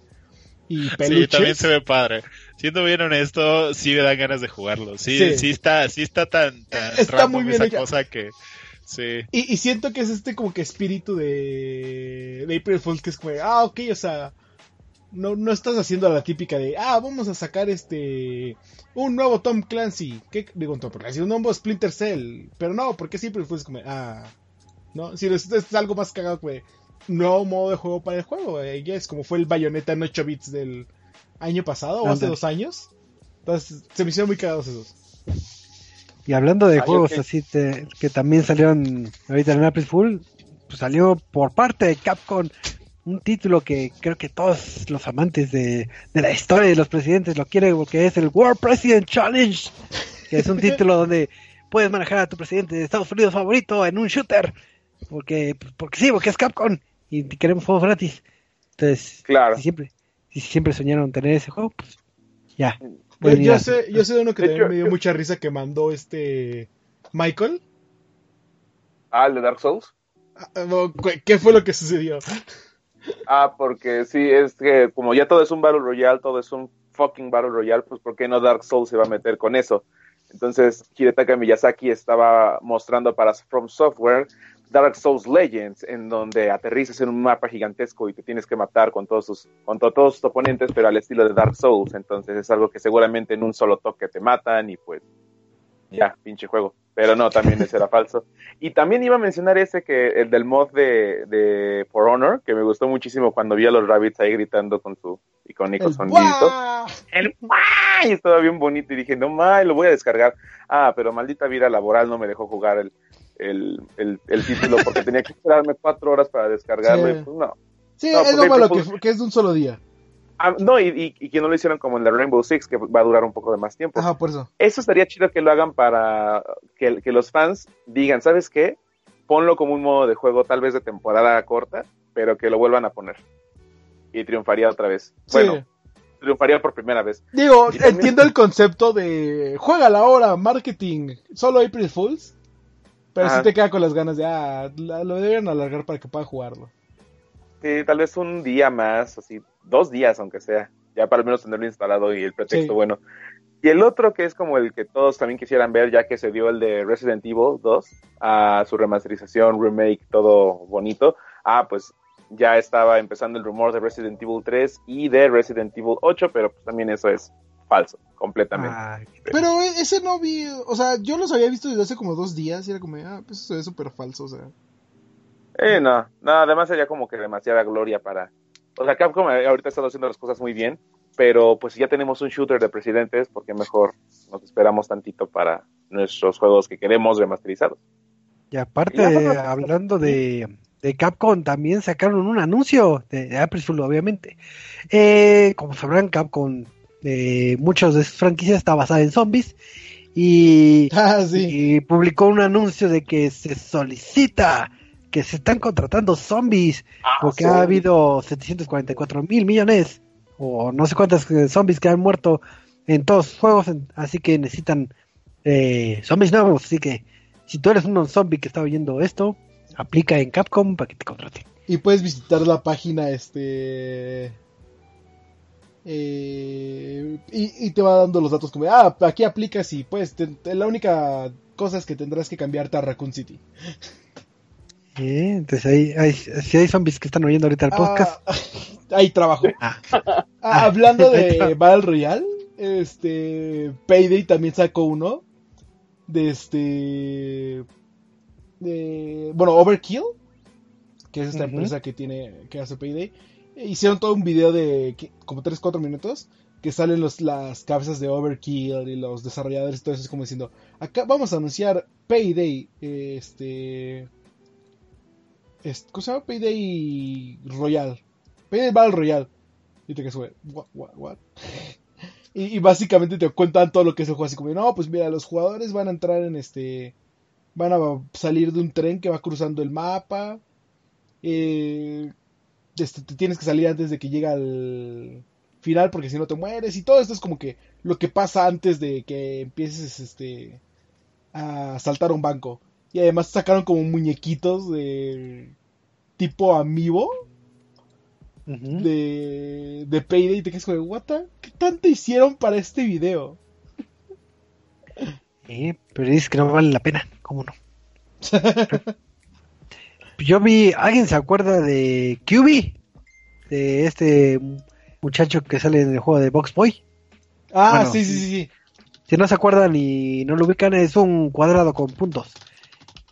D: Y peluches.
B: Sí, también se ve padre. Siendo bien honesto, sí me dan ganas de jugarlo. Sí,
D: Sí.
B: sí, está, sí está tan, tan
D: Está muy bien
B: esa
D: hecha.
B: cosa que sí.
D: Y, y siento que es este como que espíritu de, de April Fools que es como, ah, ok, o sea, no, no estás haciendo la típica de, ah, vamos a sacar este, un nuevo Tom Clancy, ¿qué digo Tom Clancy? Un nuevo Splinter Cell, pero no, porque siempre Fools como, ah, no, si es, es algo más cagado, pues, nuevo modo de juego para el juego, eh, es como fue el Bayonetta en 8 bits del año pasado o hace dos años, entonces se me hicieron muy cagados esos.
A: Y hablando de juegos así te- que también salieron ahorita en April Fool, pues salió por parte de Capcom un título que creo que todos los amantes de, de la historia de los presidentes lo quieren porque es el World President Challenge, que es un título donde puedes manejar a tu presidente de Estados Unidos favorito en un shooter, porque pues, porque sí, porque es Capcom y queremos juegos gratis. Entonces,
C: Claro.
A: si siempre si siempre soñaron tener ese juego, pues ya.
D: Yo, sé, yo sé de uno que
C: De
D: también
C: hecho,
D: me dio
C: yo-
D: mucha risa que mandó este Michael.
C: Ah, el de Dark Souls.
D: Ah, no, ¿Qué qué fue lo que sucedió?
C: Ah, porque sí, es que como ya todo es un Battle Royale, todo es un fucking Battle Royale, pues ¿por qué no Dark Souls se va a meter con eso? Entonces, Hidetaka Miyazaki estaba mostrando para From Software Dark Souls Legends, en donde aterrizas en un mapa gigantesco y te tienes que matar con todos sus, contra todos tus oponentes, pero al estilo de Dark Souls. Entonces es algo que seguramente en un solo toque te matan y pues ya, pinche juego. Pero no, también ese era falso. Y también iba a mencionar ese que, el del mod de, de For Honor, que me gustó muchísimo cuando vi a los rabbits ahí gritando con su icónico
D: El
C: sonidito. El. Estaba bien bonito y dije, no más, lo voy a descargar. Ah, pero maldita vida laboral no me dejó jugar el, el, el, el título porque tenía que esperarme cuatro horas para descargarlo.
D: Sí.
C: y pues no.
D: Sí,
C: No,
D: es lo malo
C: April
D: que, es de un solo día.
C: Ah, no, y, y, y que no lo hicieron como en la Rainbow Six, que va a durar un poco de más tiempo.
D: Ajá, por eso.
C: Eso estaría chido que lo hagan para que, que los fans digan, ¿sabes qué? Ponlo como un modo de juego tal vez de temporada corta, pero que lo vuelvan a poner. Y triunfaría otra vez.
D: Sí.
C: Bueno, triunfaría por primera vez.
D: Digo,
C: también-
D: entiendo el concepto de juega la hora, marketing, solo April Fools. Pero
C: Ajá.
D: si te queda con las ganas de, ah, lo deberían alargar para que pueda jugarlo.
C: Sí, tal vez un día más, así, dos días aunque sea, ya para al menos tenerlo instalado y el pretexto
D: Sí.
C: bueno. Y el otro que es como el que todos también quisieran ver, ya que se dio el de Resident Evil 2, a su remasterización, remake, todo bonito. Ah, pues ya estaba empezando el rumor de Resident Evil 3 y de Resident Evil 8, pero pues también eso es falso, completamente.
A: Ah,
D: Pero e- ese no vi, o sea, yo los había visto desde hace como dos días y era como, ah, pues eso es súper falso, o sea.
C: Eh, no, no, además sería como que demasiada gloria para... O sea, Capcom eh, ahorita está haciendo las cosas muy bien, pero pues si ya tenemos un shooter de presidentes, porque mejor nos esperamos tantito para nuestros juegos que queremos remasterizados?
A: Y aparte,
C: Y
A: hablando de, de Capcom, también sacaron un anuncio de, Fool, obviamente. Eh, como sabrán, Capcom, eh, muchas de sus franquicias está basada en zombies. Y,
D: Ah, sí.
A: y publicó un anuncio de que se solicita que se están contratando zombies porque ha habido 744 mil millones o no sé cuántas eh, zombies que han muerto en todos los juegos, en- así que necesitan eh, zombies nuevos. Así que si tú eres un zombie que está oyendo esto, aplica en Capcom para que te contraten.
D: Y puedes visitar la página, este. Eh, y, y te va dando los datos como, ah, aquí aplicas y pues te- te- la única cosa es que tendrás que cambiarte a Raccoon City.
A: Entonces ahí, hay, si hay zombies que están oyendo ahorita el podcast,
D: Ah, ahí trabajo.
A: Ah.
D: Ah, hablando de Battle Royale, este Payday también sacó uno de este de, bueno, Overkill, que es esta empresa que tiene que hace Payday. Hicieron todo un video de como 3 4 minutos que salen las cabezas de Overkill y los desarrolladores y todo eso es como diciendo, acá vamos a anunciar Payday, este es- ¿cómo se llama? Payday Royal. Payday Battle Royale. Y te quedas what, what, what? Y, y básicamente te cuentan todo lo que es el juego, así como, no, pues mira, los jugadores van a entrar en este, van a salir de un tren que va cruzando el mapa, eh, este, te tienes que salir antes de que llegue al final porque si no te mueres y todo esto es como que lo que pasa antes de que empieces este a saltar un banco y además sacaron como muñequitos de tipo amiibo
A: Ujú.
D: de, de Payday y te quedas como, what the- ¿qué tanto hicieron para este video?
A: Eh, pero dices que no vale la pena, ¿cómo no? Yo vi, ¿alguien se acuerda de QB? De este muchacho que sale en el juego de Box Boy.
D: Ah,
A: Bueno,
D: sí, sí, sí.
A: Si no se acuerdan y no lo ubican, es un cuadrado con puntos.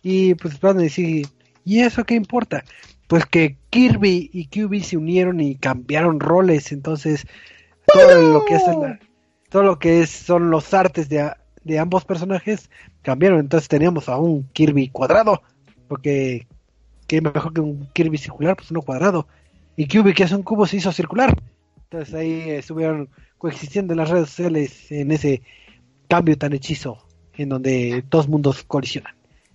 A: Y pues van a decir, ¿y eso qué importa? Pues que Kirby y QB se unieron y cambiaron roles, entonces todo lo que es la- todo lo que es son los artes de, de ambos personajes cambiaron, entonces teníamos a un Kirby cuadrado, porque qué mejor que un Kirby circular, pues uno cuadrado. Y QB que es un cubo se hizo circular. Entonces ahí eh, estuvieron coexistiendo en las redes sociales en ese cambio tan hechizo en donde dos mundos colisionan.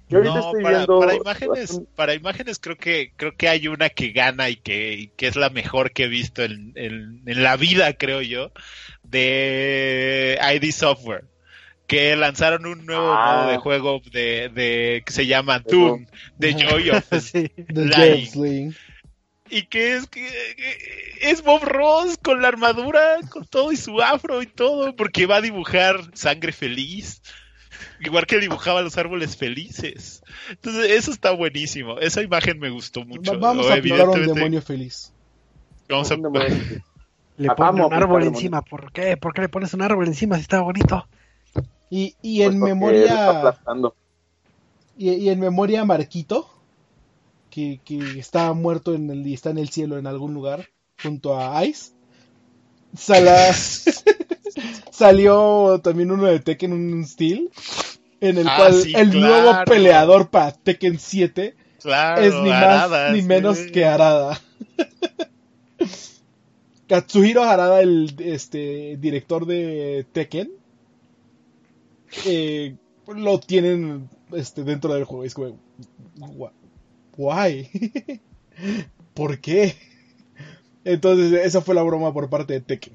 C: Yo ahorita
B: No,
C: estoy
B: para,
C: viendo-
B: para imágenes, para imágenes creo que creo que hay una que gana y que, y que es la mejor que he visto en, en- en la vida, creo yo, de ID Software. Que lanzaron un nuevo
C: Ah.
B: modo de juego de, de que se llama
C: De
B: Doom, The
D: Ajá.
B: Joy of
A: Sí.
D: The
B: Lying.
D: James Link.
B: y que es que que es Bob Ross con la armadura, con todo y su afro y todo, porque va a dibujar sangre feliz, igual que dibujaba los árboles felices. Entonces, eso está buenísimo. Esa imagen me gustó mucho.
D: Va- Vamos a aplicar un demonio feliz.
B: Vamos a-.
A: Le ponen un árbol encima. ¿Por qué? ¿Por qué le pones un árbol encima si está bonito?
D: Y, y
C: Pues
D: en memoria y, y en memoria Marquito que, que está muerto en el y está en el cielo en algún lugar junto a Ice sala- salió también uno de Tekken un Steel en el
B: Ah,
D: cual
B: sí,
D: el
B: claro.
D: nuevo peleador para Tekken 7
B: Claro,
D: es ni más
B: Arada,
D: ni
B: sí.
D: menos que Arada. Katsuhiro Harada, el este, director de Tekken, eh, lo tienen este, dentro del juego. Es como, "Wha- ¿why? ¿Por qué? Entonces, esa fue la broma por parte de Tekken.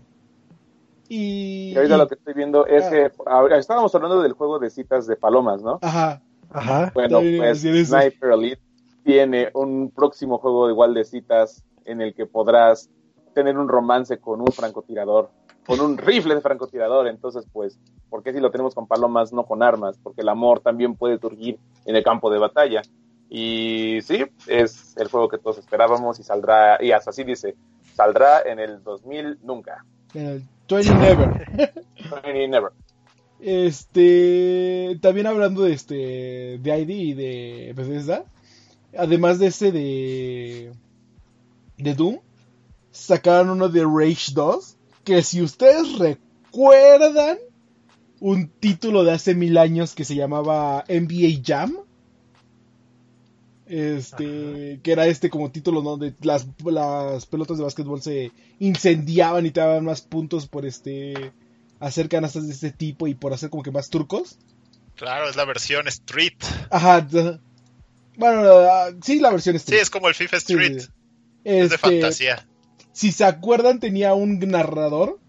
D: Y.
C: Y ahorita lo que estoy viendo es
D: Ah.
C: que ahora- estábamos hablando del juego de citas de palomas, ¿no?
D: Ajá.
A: Ajá.
C: Bueno, pues. Sniper Elite tiene un próximo juego igual de citas en el que podrás tener un romance con un francotirador, con un rifle de francotirador. Entonces, pues, ¿por qué si lo tenemos con palomas, no con armas? Porque el amor también puede surgir en el campo de batalla. Y sí, es el juego que todos esperábamos y saldrá, y hasta así dice, saldrá en el 2000 nunca.
D: En el 20 Never.
C: Never.
D: Este, también hablando de este, de ID y de Bethesda, además de ese de, de Doom, sacaron uno de Rage 2, que si ustedes recuerdan, un título de hace mil años que se llamaba NBA Jam, este, que era este como título donde las, las pelotas de básquetbol se incendiaban y te daban más puntos por este hacer canastas de este tipo y por hacer como que más turcos.
B: Claro, es la versión Street.
D: Ajá. Bueno, ah, sí, la versión
B: Sí,
D: Street.
B: es como el FIFA
D: Sí,
B: Street.
D: sí, sí.
B: Es de
D: Este,
B: fantasía.
D: Si se acuerdan, tenía un narrador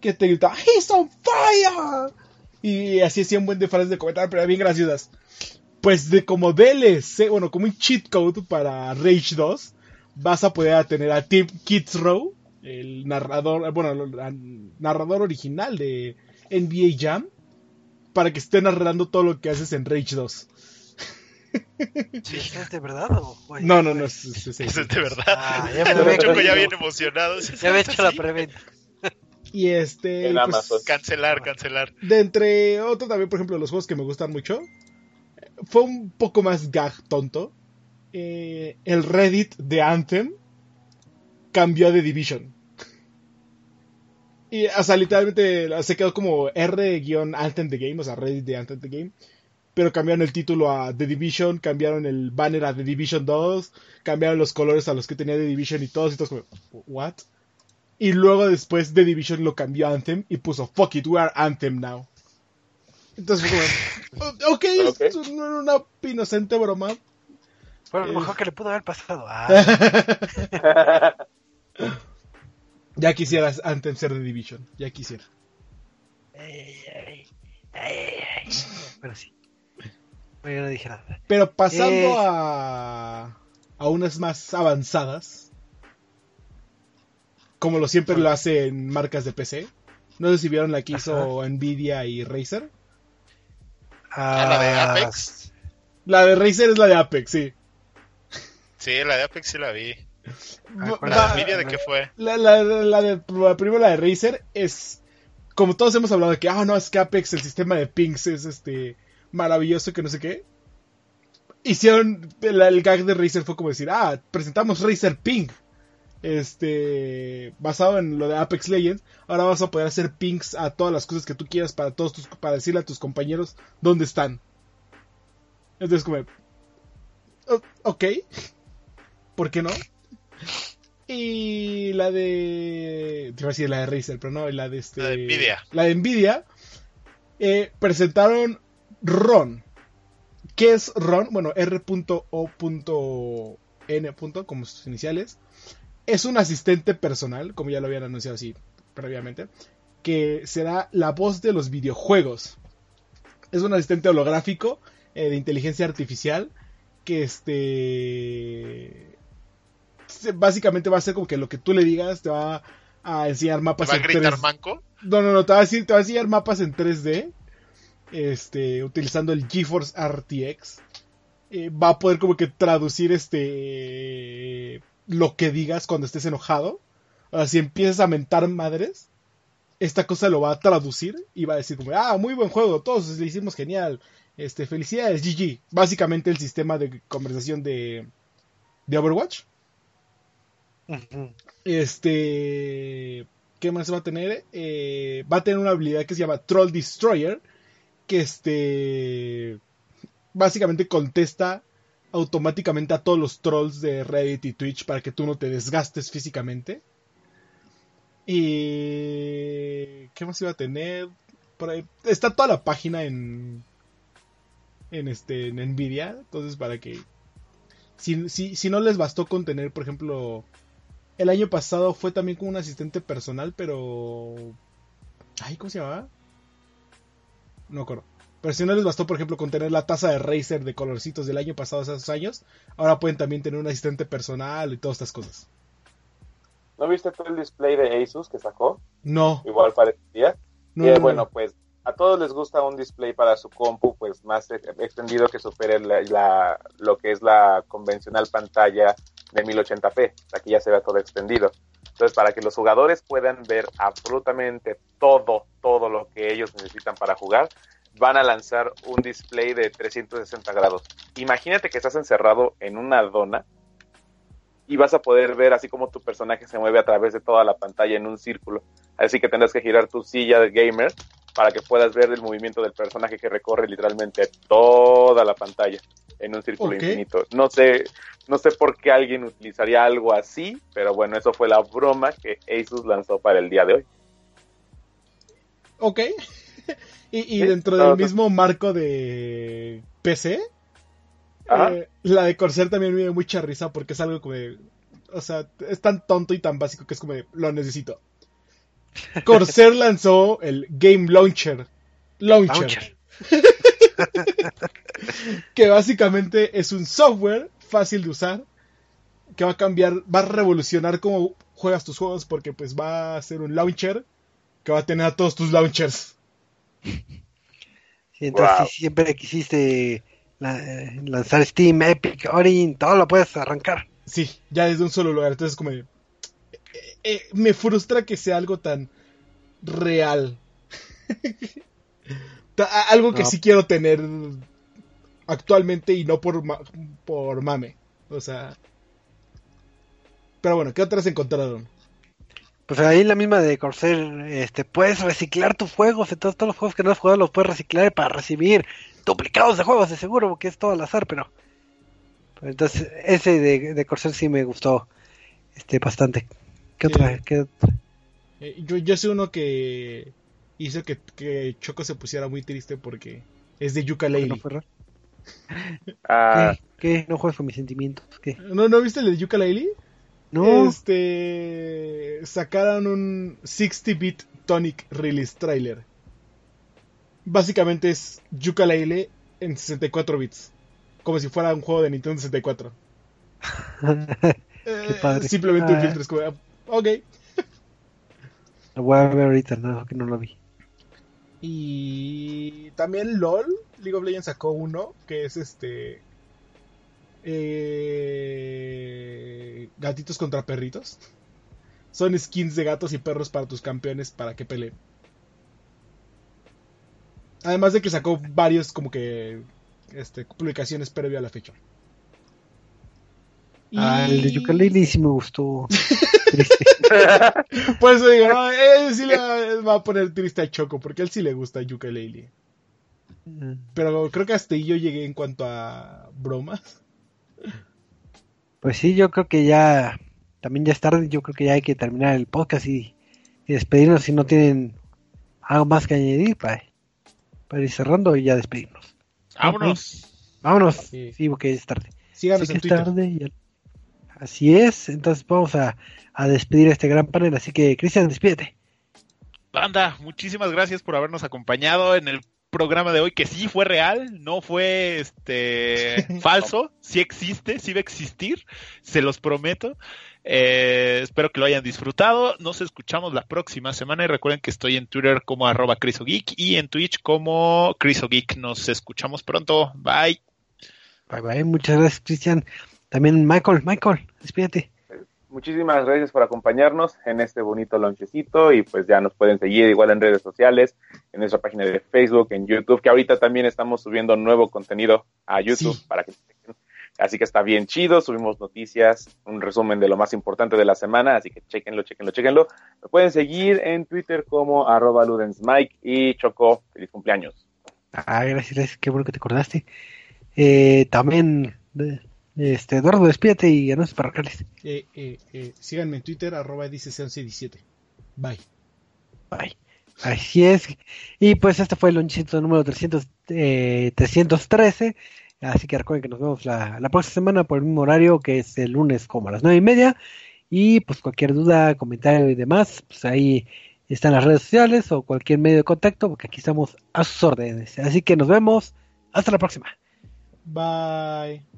D: que te gritaba, ¡He's on fire! Y así hacía un buen de frases de comentar, pero bien graciosas. Pues de como DLC, bueno, como un cheat code para Rage 2, vas a poder tener a Tim Kidsrow, el narrador, bueno, el narrador original de NBA Jam, para que esté narrando todo lo que haces en Rage 2.
A: ¿Es de verdad o...? o-
D: No, no, no, es, es- es-
B: de verdad.
A: Ah, ya me lo había
B: Choco ya bien emocionado.
A: Ya había hecho la preventa.
D: Y este.
C: En
D: pues,
C: Amazon.
B: Cancelar, cancelar.
D: De entre otros también, por ejemplo, los juegos que me gustan mucho, fue un poco más gag tonto. Eh, el Reddit de Anthem cambió de Division. Y, o sea, literalmente se quedó como R-Anthem The Game, o sea, Reddit de Anthem The Game. Pero cambiaron el título a The Division, cambiaron el banner a The Division 2, cambiaron los colores a los que tenía The Division y todos, y todos como, ¿what? Y luego después The Division lo cambió a Anthem y puso Fuck it, we are Anthem now. Entonces fue como, ok,
C: Ok.
D: esto no era una inocente broma.
A: Bueno, lo
D: Eh.
A: mejor que le pudo haber pasado. Ah,
D: Ya quisieras Anthem ser The Division, ya quisiera.
A: ay, ay, ay, ay. Bueno, sí. Bueno, yo no dije nada.
D: Pero pasando
A: Eh.
D: a, a unas más avanzadas, como lo siempre lo hacen marcas de PC. No sé si vieron la que hizo Nvidia y Razer.
B: Ah, la de
A: Ah,
B: Apex.
D: La de Razer es la de Apex, sí.
B: Sí, la de Apex sí la vi.
A: Ah, ¿cuál
B: ¿La de Nvidia de qué fue?
D: La, la, la de, la primero la de Razer es como todos hemos hablado de que ah no es que Apex el sistema de pings es este maravilloso que no sé qué hicieron el, el gag de Razer fue como decir ah presentamos Razer Ping este basado en lo de Apex Legends ahora vas a poder hacer pings a todas las cosas que tú quieras para todos tus para decirle a tus compañeros dónde están entonces como "O- ok ¿por qué no? Y la de. Te iba a decir la de Razer, pero no, la de este.
B: La de Nvidia.
D: La de Nvidia. eh, presentaron RON. ¿Qué es RON? Bueno, R.O.N. como sus iniciales. Es un asistente personal, como ya lo habían anunciado así previamente. Que será la voz de los videojuegos. Es un asistente holográfico eh, de inteligencia artificial. Que este básicamente va a ser como que lo que tú le digas te va a enseñar
B: ¿Te
D: mapas
B: va a
D: en
B: gritar
D: 3D.
B: manco?
D: No, no, no, te va a decir, te va a enseñar mapas en 3D. Este, utilizando el GeForce RTX. Eh, va a poder como que traducir este lo que digas cuando estés enojado. O sea, si empiezas a mentar madres, esta cosa lo va a traducir y va a decir como, ah, muy buen juego, todos le hicimos genial. Este, felicidades, GG. Básicamente el sistema de conversación de, de Overwatch. Este. ¿Qué más va a tener? Eh, va a tener una habilidad que se llama Troll Destroyer. Que este. Básicamente contesta automáticamente a todos los trolls de Reddit y Twitch para que tú no te desgastes físicamente. Y. ¿Qué más iba a tener? Está toda la página en. En este. En Nvidia. Entonces, para que. Si, si, si no les bastó con tener, por ejemplo. El año pasado fue también como un asistente personal, pero. Ay, ¿cómo se llamaba? No acuerdo. Pero si no les bastó, por ejemplo, con tener la taza de Razer de colorcitos del año pasado, hace esos años, ahora pueden también tener un asistente personal y todas estas cosas.
C: ¿No viste tú el display de Asus que sacó?
D: No,
C: Igual parecía.
D: no,
C: eh,
D: no,
C: bueno,
D: no.
C: pues a todos les gusta un display para su compu pues más e- extendido que supere la, la- lo que es la convencional pantalla de 1080p. Aquí ya se ve todo extendido. Entonces, para que los jugadores puedan ver absolutamente todo, todo lo que ellos necesitan para jugar, van a lanzar un display de 360 grados. Imagínate que estás encerrado en una dona y vas a poder ver así como tu personaje se mueve a través de toda la pantalla en un círculo. Así que tendrás que girar tu silla de gamer para que puedas ver el movimiento del personaje que recorre literalmente toda la pantalla en un círculo infinito. No sé, no sé por qué alguien utilizaría algo así, pero bueno, eso fue la broma que Asus lanzó para el día de hoy.
D: Ok. y, y
C: Sí,
D: dentro
C: no,
D: del
C: no.
D: mismo marco de PC, eh, la de Corsair también me dio mucha risa porque es algo como de- O sea, es tan tonto y tan básico que es como de, lo necesito. Corsair lanzó el Game Launcher. Launcher.
A: Launcher.
D: que básicamente es un software fácil de usar que va a cambiar, va a revolucionar cómo juegas tus juegos porque pues va a ser un launcher que va a tener a todos tus launchers.
A: Sí, entonces
C: Wow.
A: si siempre quisiste la- eh, lanzar Steam, Epic, Origin, todo lo puedes arrancar.
D: Sí, ya desde un solo lugar. Entonces como eh, me frustra que sea algo tan real. Algo que
A: No.
D: sí quiero tener actualmente y no por, ma- por mame. O sea... Pero bueno, ¿qué otras encontraron?
A: Pues ahí la misma de Corsair, este, puedes reciclar tus juegos, entonces todos los juegos que no has jugado los puedes reciclar para recibir duplicados de juegos, de seguro, porque es todo al azar, pero... pero entonces, ese de, de Corsair sí me gustó este bastante. ¿Qué otra? ¿Qué otra?
D: Eh, yo, yo sé uno que hizo que, que Choco se pusiera muy triste porque es de Yuka
A: ¿No
D: Laylee.
A: fue raro?
C: Ah,
A: ¿Qué? ¿Qué? ¿No juegas con mis sentimientos? ¿Qué?
D: ¿No, ¿No viste el de Yuka Laylee?
A: No.
D: Este. Sacaron un 60-bit Tonic release trailer. Básicamente es Yooka-Laylee en 64 bits. Como si fuera un juego de Nintendo 64. Eh,
A: padre.
D: Simplemente un
A: Ah.
D: filtro. Es como, ok.
A: Lo voy a ver ahorita, no, que no lo vi.
D: Y también LOL, League of Legends sacó uno que es este. eh, gatitos contra perritos. Son skins de gatos y perros para tus campeones para que peleen. Además de que sacó varios como que este, publicaciones previo a la fecha. Y-
A: Ah, el de Yooka-Laylee sí me gustó. Triste.
D: Por eso digo, no, él sí le va, va a poner triste a Choco, porque a él sí le gusta Yooka-Laylee. Pero creo que hasta ahí yo llegué en cuanto a bromas.
A: Pues sí, yo creo que ya, también ya es tarde, yo creo que ya hay que terminar el podcast y, y despedirnos si no tienen algo más que añadir para, para ir cerrando y ya despedirnos.
B: Vámonos.
A: Vámonos,
D: Sí.
A: sí, porque es tarde.
D: Síganos
A: Sé
D: en Twitter.
A: tarde y ya- Así es, entonces vamos a, a despedir a este gran panel, así que Cristian, despídete.
B: Banda, muchísimas gracias por habernos acompañado en el programa de hoy, que sí fue real, no fue este falso, sí existe, sí va a existir, se los prometo. Eh, espero que lo hayan disfrutado. Nos escuchamos la próxima semana y recuerden que estoy en Twitter como arroba crisogeek y en Twitch como crisogeek. Nos escuchamos pronto. Bye.
A: Bye bye, muchas gracias Cristian. También Michael, Michael, despídete.
C: Muchísimas gracias por acompañarnos en este bonito lonchecito y pues ya nos pueden seguir igual en redes sociales, en nuestra página de Facebook, en YouTube, que ahorita también estamos subiendo nuevo contenido a YouTube
D: Sí.
C: para que. Así que está bien chido, subimos noticias, un resumen de lo más importante de la semana, así que chequenlo, chequenlo, chequenlo. Me pueden seguir en Twitter como arroba ludensmike y Choco, feliz cumpleaños.
A: Ah, gracias, gracias, qué bueno que te acordaste. Eh, también, eh, este, Eduardo, despídete y anuncios parroquiales.
D: Eh, eh, eh, síganme en Twitter, arroba dice1117. Bye.
A: Bye. Así es. Y pues este fue el lonchito número 300, eh, 313. Así que recuerden que nos vemos la, la próxima semana por el mismo horario, que es el lunes como a las nueve y media. Y pues cualquier duda, comentario y demás, pues ahí están las redes sociales o cualquier medio de contacto, porque aquí estamos a sus órdenes. Así que nos vemos. Hasta la próxima.
D: Bye.